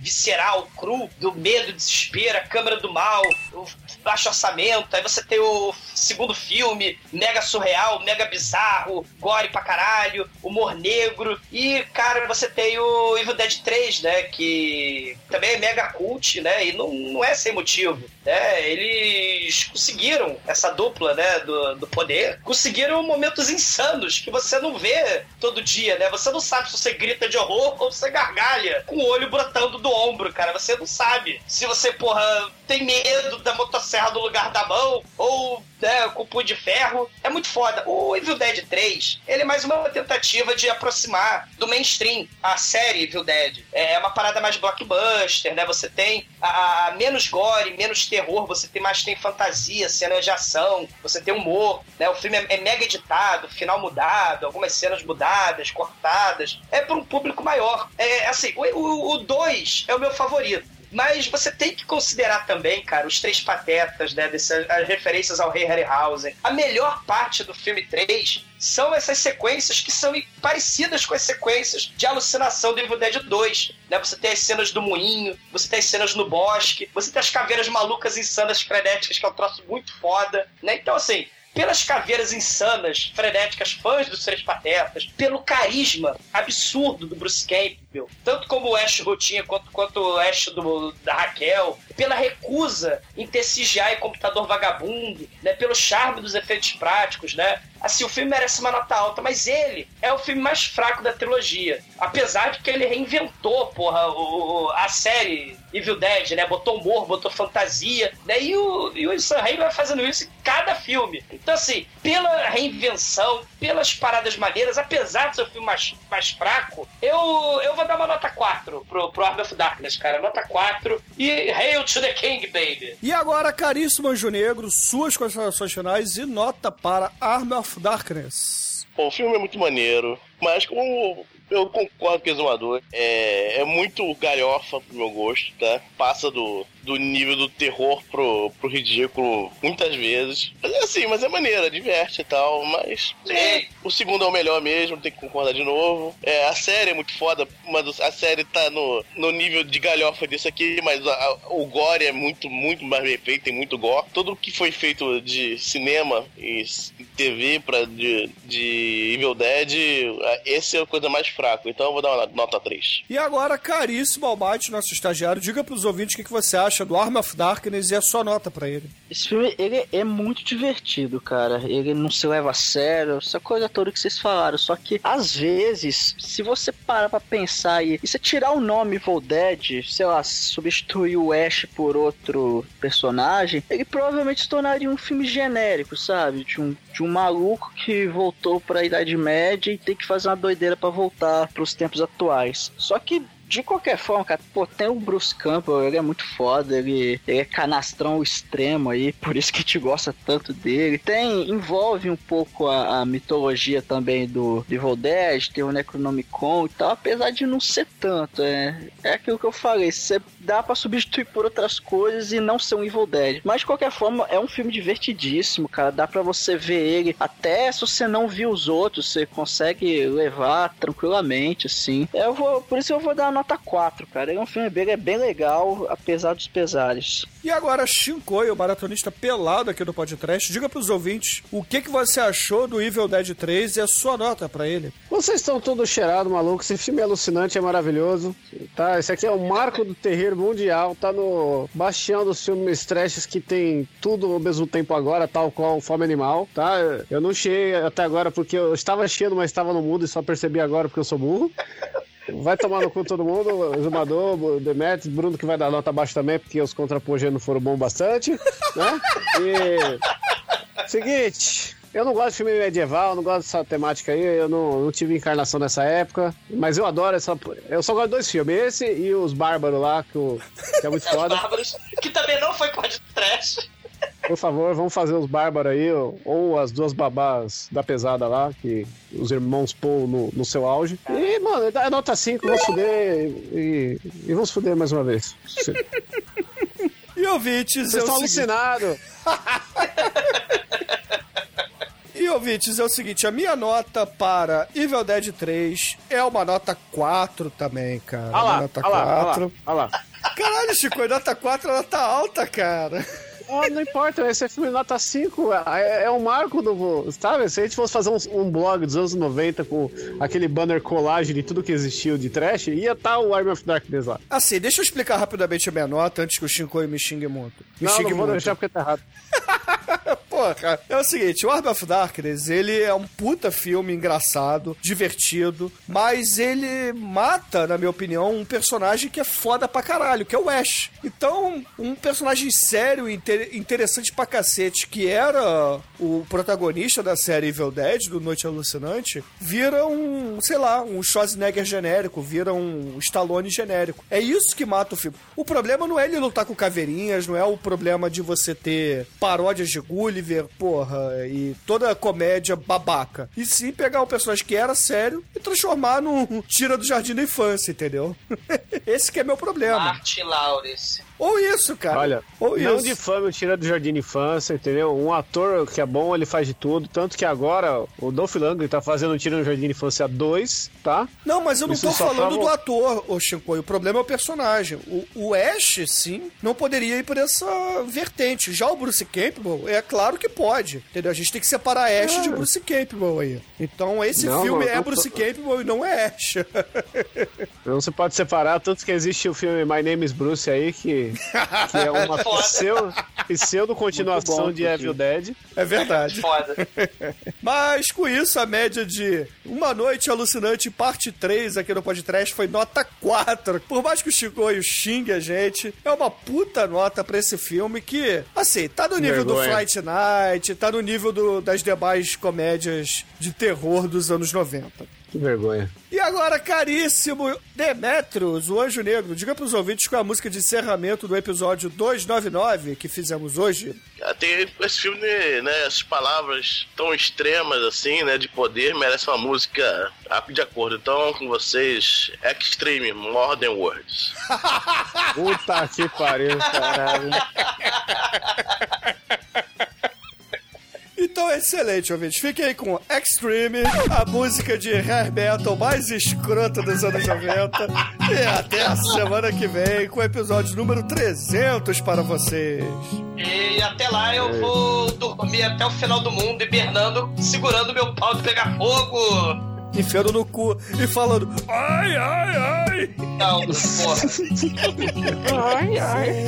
visceral, cru, do medo, desespero, a câmera do mal, o baixo orçamento. Aí você tem o segundo filme, mega surreal, mega bizarro, gore pra caralho, humor negro. E, cara, você tem o Evil Dead 3, né? Que também é mega cult, né? E não, não é sem motivo. Né? Eles conseguiram essa dupla, né? Do, do poder, conseguiram momentos insanos que você não vê todo dia, né? Você não sabe se você grita de horror ou se você gargalha com o olho brotando do ombro, cara. Você não sabe se você, porra, tem medo da motosserra do lugar da mão ou né, com o punho de ferro. É muito foda. O Evil Dead 3, ele é mais uma tentativa de aproximar do mainstream a série Evil Dead. É uma parada mais blockbuster, né? Você tem a, a menos gore, menos terror, você tem mais tem fantasia, cenas de ação, você tem humor, né? O filme é, é mega editado, final mudado, algumas cenas mudadas, cortadas. É para um público maior. É assim, o 2 é o meu favorito. Mas você tem que considerar também, cara, os três patetas, né? Dessas, as referências ao Rei Harryhausen. A melhor parte do filme 3 são essas sequências que são parecidas com as sequências de alucinação do Evil Dead 2. Né? Você tem as cenas do moinho, você tem as cenas no bosque, você tem as caveiras malucas insanas frenéticas, que é um troço muito foda. Né? Então, assim, pelas caveiras insanas, frenéticas, fãs dos Três Patetas, pelo carisma absurdo do Bruce Campbell, tanto como o Ash Rotinha quanto, quanto o Ash do, da Raquel, pela recusa em ter CGI e computador vagabundo, né, pelo charme dos efeitos práticos, né? Assim, o filme merece uma nota alta, mas ele é o filme mais fraco da trilogia. Apesar de que ele reinventou, porra, o, a série Evil Dead, né? Botou humor, botou fantasia, né? E o, e o Sam Raimi vai fazendo isso em cada filme. Então, assim, pela reinvenção, pelas paradas maneiras, apesar de ser o filme mais, mais fraco, eu, eu vou dar uma nota 4 pro, pro Army of Darkness, cara. Nota 4 e Hail to the King, baby. E agora, caríssimo Anjo Negro, suas considerações finais e nota para Army of Darkness. Bom, o filme é muito maneiro, mas como eu concordo com o Exumador. É, é muito galhofa pro meu gosto, tá? Passa do, do nível do terror pro, pro ridículo muitas vezes. Mas é assim, mas é maneira, diverte e tal, mas. É, o segundo é o melhor mesmo, tem que concordar de novo. É, a série é muito foda, mas a série tá no, no nível de galhofa disso aqui, mas a, a, o gore é muito, muito mais bem feito, tem muito gore. Tudo que foi feito de cinema e TV pra, de, de Evil Dead, esse é a coisa mais fraca. Então eu vou dar uma nota 3. E agora, caríssimo Almighty, nosso estagiário, diga pros ouvintes o que, que você acha do Arm of Darkness e a sua nota pra ele. Esse filme, ele é muito divertido, cara. Ele não se leva a sério, essa coisa toda que vocês falaram. Só que, às vezes, se você parar pra pensar e, e você tirar o nome Evil sei lá, substituir o Ash por outro personagem, ele provavelmente se tornaria um filme genérico, sabe? De um, de um maluco que voltou pra Idade Média e tem que fazer uma doideira para voltar pros tempos atuais. Só que De qualquer forma, cara, pô, tem o Bruce Campbell, ele é muito foda, ele, ele é canastrão extremo aí, por isso que te gosta tanto dele. Tem, envolve um pouco a, a mitologia também do Evil Dead, tem o Necronomicon e tal, apesar de não ser tanto, é, é aquilo que eu falei, você dá pra substituir por outras coisas e não ser um Evil Dead. Mas de qualquer forma, é um filme divertidíssimo, cara, dá pra você ver ele, até se você não viu os outros, você consegue levar tranquilamente, assim. Eu vou, por isso eu vou dar a nota 4, cara. Ele é um filme bem, é bem legal, apesar dos pesares. E agora, Shinkoi, o maratonista pelado aqui do podcast, diga pros ouvintes o que, que você achou do Evil Dead 3 e a sua nota pra ele. Vocês estão todos cheirados, maluco. Esse filme é alucinante, é maravilhoso. Tá? Esse aqui é o marco do terreiro mundial. Tá no bastião dos filmes trashes que tem tudo ao mesmo tempo agora, tal qual Fome Animal, tá? Eu não cheguei até agora porque eu estava cheio, mas estava no mundo e só percebi agora porque eu sou burro. Vai tomar no cu todo mundo, Exumador, Demetrius, Bruno que vai dar nota abaixo também, porque os contrapogênios não foram bons bastante, né? E... Seguinte, eu não gosto de filme medieval, não gosto dessa temática aí, eu não, não tive encarnação nessa época, mas eu adoro essa... Eu só gosto de dois filmes, esse e os Bárbaros lá, que, o, que é muito foda. Os Bárbaros, que também não foi podcast. Por favor, vamos fazer os bárbaros aí, ou as duas babás da pesada lá, que os irmãos Paul no, no seu auge. E, mano, é nota 5, vamos fuder e, e vamos fuder mais uma vez. E ouvintes, Vocês é o estão seguinte... alucinados. E ouvintes, é o seguinte, a minha nota para Evil Dead 3 é uma nota 4 também, cara. Olha uma lá, nota olha lá, olha 4. lá, olha lá. Caralho, Chico, a nota 4 ela tá alta, cara. Oh, não importa, esse é filme nota 5, é, é um marco do. Sabe? Se a gente fosse fazer um, um blog dos anos 90 com aquele banner colagem de tudo que existiu de trash, ia estar o Army of Darkness lá. Assim, deixa eu explicar rapidamente a minha nota antes que o Shinkoi me xingue muito. Me Não, xingue não vou muito. deixar porque tá errado. Porra, é o seguinte, o Army of Darkness, ele é um puta filme engraçado, divertido, mas ele mata, na minha opinião, um personagem que é foda pra caralho, que é o Ash. Então, um personagem sério e inte- interessante pra cacete, que era o protagonista da série Evil Dead, do Noite Alucinante, vira um, sei lá, um Schwarzenegger genérico, vira um Stallone genérico. É isso que mata o filme. O problema não é ele lutar com caveirinhas, não é o problema de você ter paródias de Gulliver, porra, e toda comédia babaca. E sim pegar um personagem que era sério e transformar num tira do jardim da infância, entendeu? Esse que é meu problema. Martin Lawrence. Ou isso, cara. Olha, Ou não isso. difame o Tira do Jardim de Infância, entendeu? Um ator que é bom, ele faz de tudo. Tanto que agora o Dolph Lundgren tá fazendo o Tira do Jardim de Infância 2, tá? Não, mas eu não Isso tô falando prova- do ator, ô Shinkoi. O problema é o personagem. O, o Ash, sim, não poderia ir por essa vertente. Já o Bruce Campbell, é claro que pode. Entendeu? A gente tem que separar Ash de Bruce Campbell aí. Então esse Não, filme não, é Bruce tô- Campbell e não é Ash. Não se pode separar, tanto que existe o filme My Name is Bruce aí, que, que é uma Foda. pseudo, pseudo continuação bom, de Evil Dead. É verdade. Foda. Mas com isso, a média de Uma Noite Alucinante, parte 3 aqui no podcast foi nota 4. Por mais que o Chicoio xingue a gente, é uma puta nota pra esse filme que, assim, tá no nível do Vergonha. Fright Night, tá no nível do- das demais comédias de terror dos anos 90. Que vergonha. E agora, caríssimo Demetrius, o Anjo Negro, diga pros ouvintes qual é a música de encerramento do episódio 299 que fizemos hoje. Ah, Tem esse filme, né? As palavras tão extremas assim, né? De poder, merece uma música de acordo. Então, com vocês, Extreme More Than Words. Puta que pariu, caralho. Então, excelente, ouvintes. Fiquem aí com Extreme, a música de hair metal mais escrota dos anos 90. E até a semana que vem com o episódio número 300 para vocês. E até lá eu vou dormir até o final do mundo, hibernando, segurando meu pau de pegar fogo. Enfiando no cu e falando ai, ai, ai. Não, porra. Ai, ai.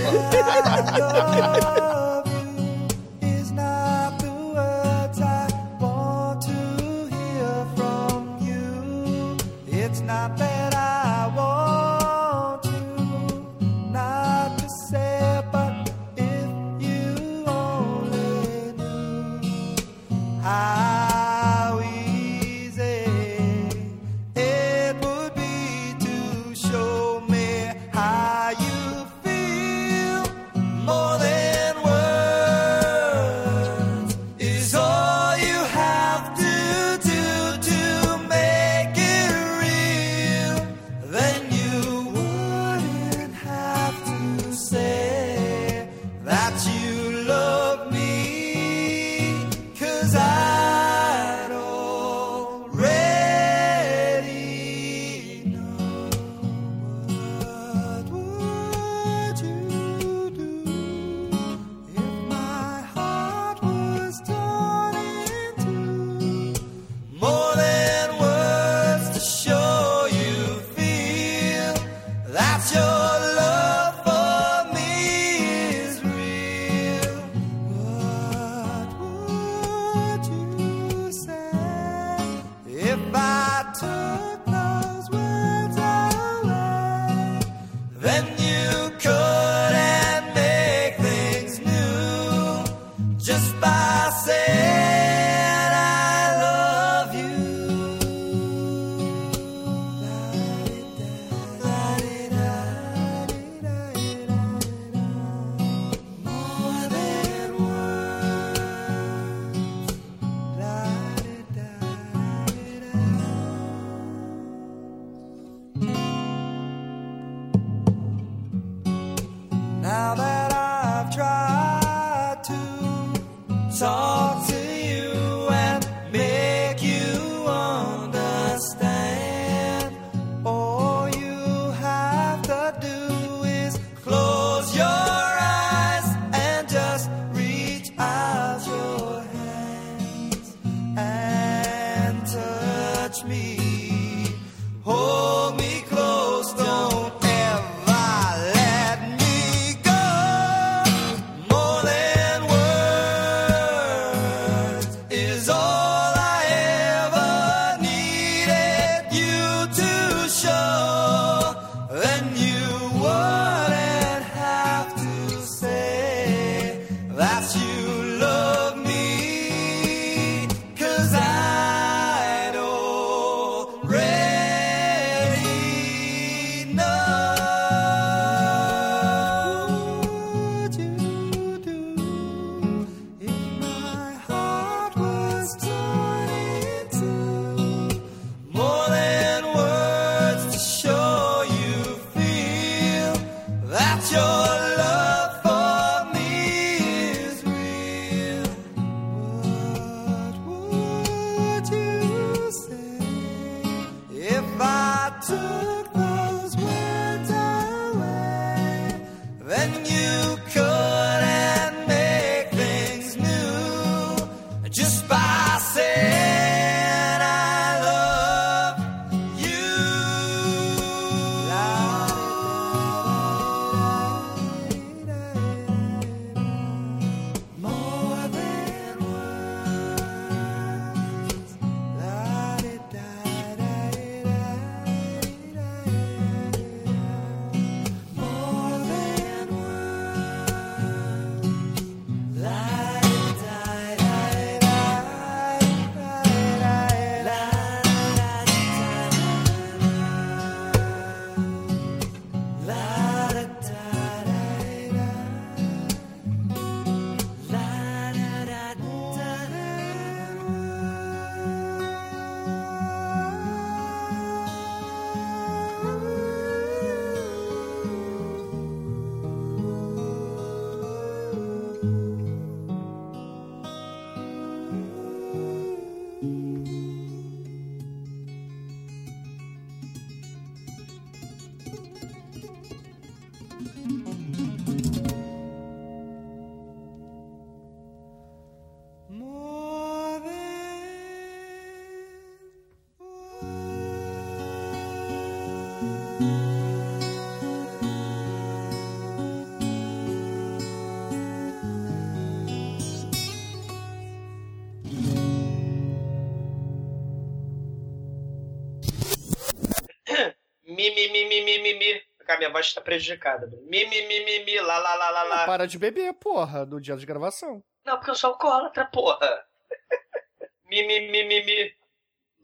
Cara, minha voz tá prejudicada. Bruno. Mi, mi, mi, mi, mi, lá, lá, lá, lá, lá. Para de beber, porra, no dia de gravação. Não, porque eu sou alcoólatra, porra. mi, mi, mi, mi, mi.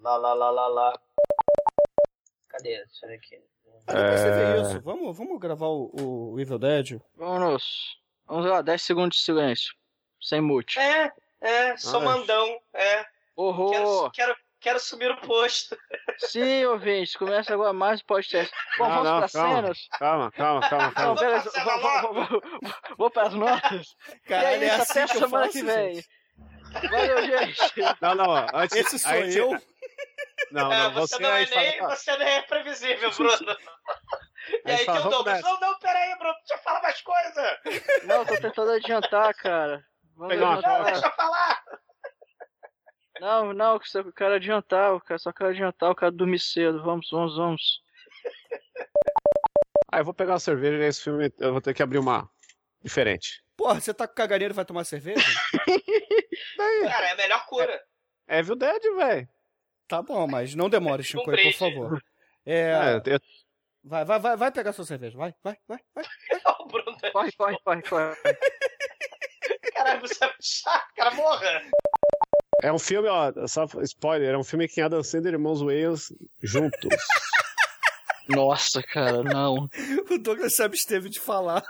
Lá, lá, lá, lá, lá. Cadê? Deixa eu ver aqui. Mas depois você vê isso. Vamos, vamos gravar o, o Evil Dead? Vamos. Vamos lá, 10 segundos de silêncio. Sem mute. É, é, sou Ai. mandão, é. Horror! Quero, quero, quero subir o posto. Sim, ouvintes, começa agora mais um podcast. Bom, Não, vamos não, para calma. cenas. Calma, calma, calma, Não, calma. beleza, vou, vou, vou, vou, vou para as notas. Caralho, e é é isso, assim até que semana faço, que vem. gente. Valeu, gente. Não, não, antes. Esse sou a gente- eu? Não, É, não, você, você, não aí é nem, fala, você não é previsível, Bruno. E Aí aí, fala, que o Douglas, não, não, peraí, Bruno, deixa eu falar mais coisa. Não, tô tentando adiantar, cara. Vamos Pegar uma Não, deixa eu falar. Não, não, que eu quero adiantar, eu quero- só quero adiantar, eu quero dormir cedo. Vamos, vamos, vamos. Ah, eu vou pegar uma cerveja e esse filme eu vou ter que abrir uma diferente. Porra, você tá com caganeiro e vai tomar cerveja? Cara, é a melhor cura. É Evil Dead, velho. Tá bom, mas não demore, Chico, por favor. É, É, eu- vai, vai, vai, vai pegar sua cerveja. Vai, vai, vai, vai. O Bruno tá- Corre, corre, corre, corre. Caralho, você é chato, cara, morra. É um filme, ó, só spoiler, é um filme que Adam Sandler e irmãos Wales juntos. Nossa, cara, não. O Douglas se absteve de falar.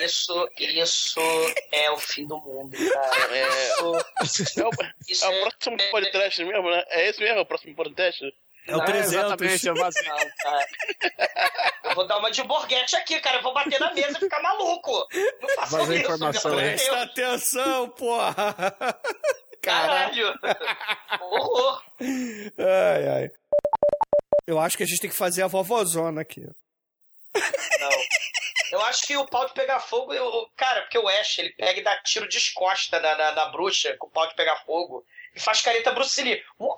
Isso, isso é o fim do mundo, cara. É, Isso, é o, isso é o próximo podcast mesmo, né? É esse mesmo, o próximo podcast? É o Não, 300. Exatamente, é vazio. Não, cara. Eu vou dar uma de borguete aqui, cara. Eu vou bater na mesa e ficar maluco. Não façam Vazar isso, informação, amor né? de Presta atenção, porra! Caralho! Horror. Ai, ai. Eu acho que a gente tem que fazer a vovozona aqui. Não. Eu acho que o pau de pegar fogo, eu, cara, porque o Ash, ele pega e dá tiro de escosta na, na, na bruxa com o pau de pegar fogo e faz careta Bruce Lee. Uou!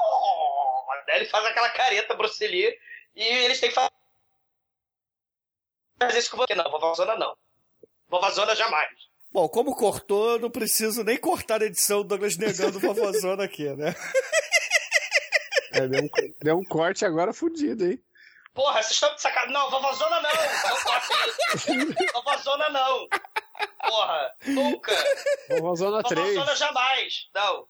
Daí Ele faz aquela careta Bruce Lee e eles têm que fazer fazer isso com você. Não, vovozona não. Vovozona jamais. Bom, como cortou, eu não preciso nem cortar a edição do Douglas negando vovozona aqui, né? É, deu, um, deu um corte agora fudido, hein? Porra, vocês estão de sacanagem. Não, vovozona não. Não isso. Vovozona não. Porra, nunca. Vovozona 3. Vovozona jamais. Não.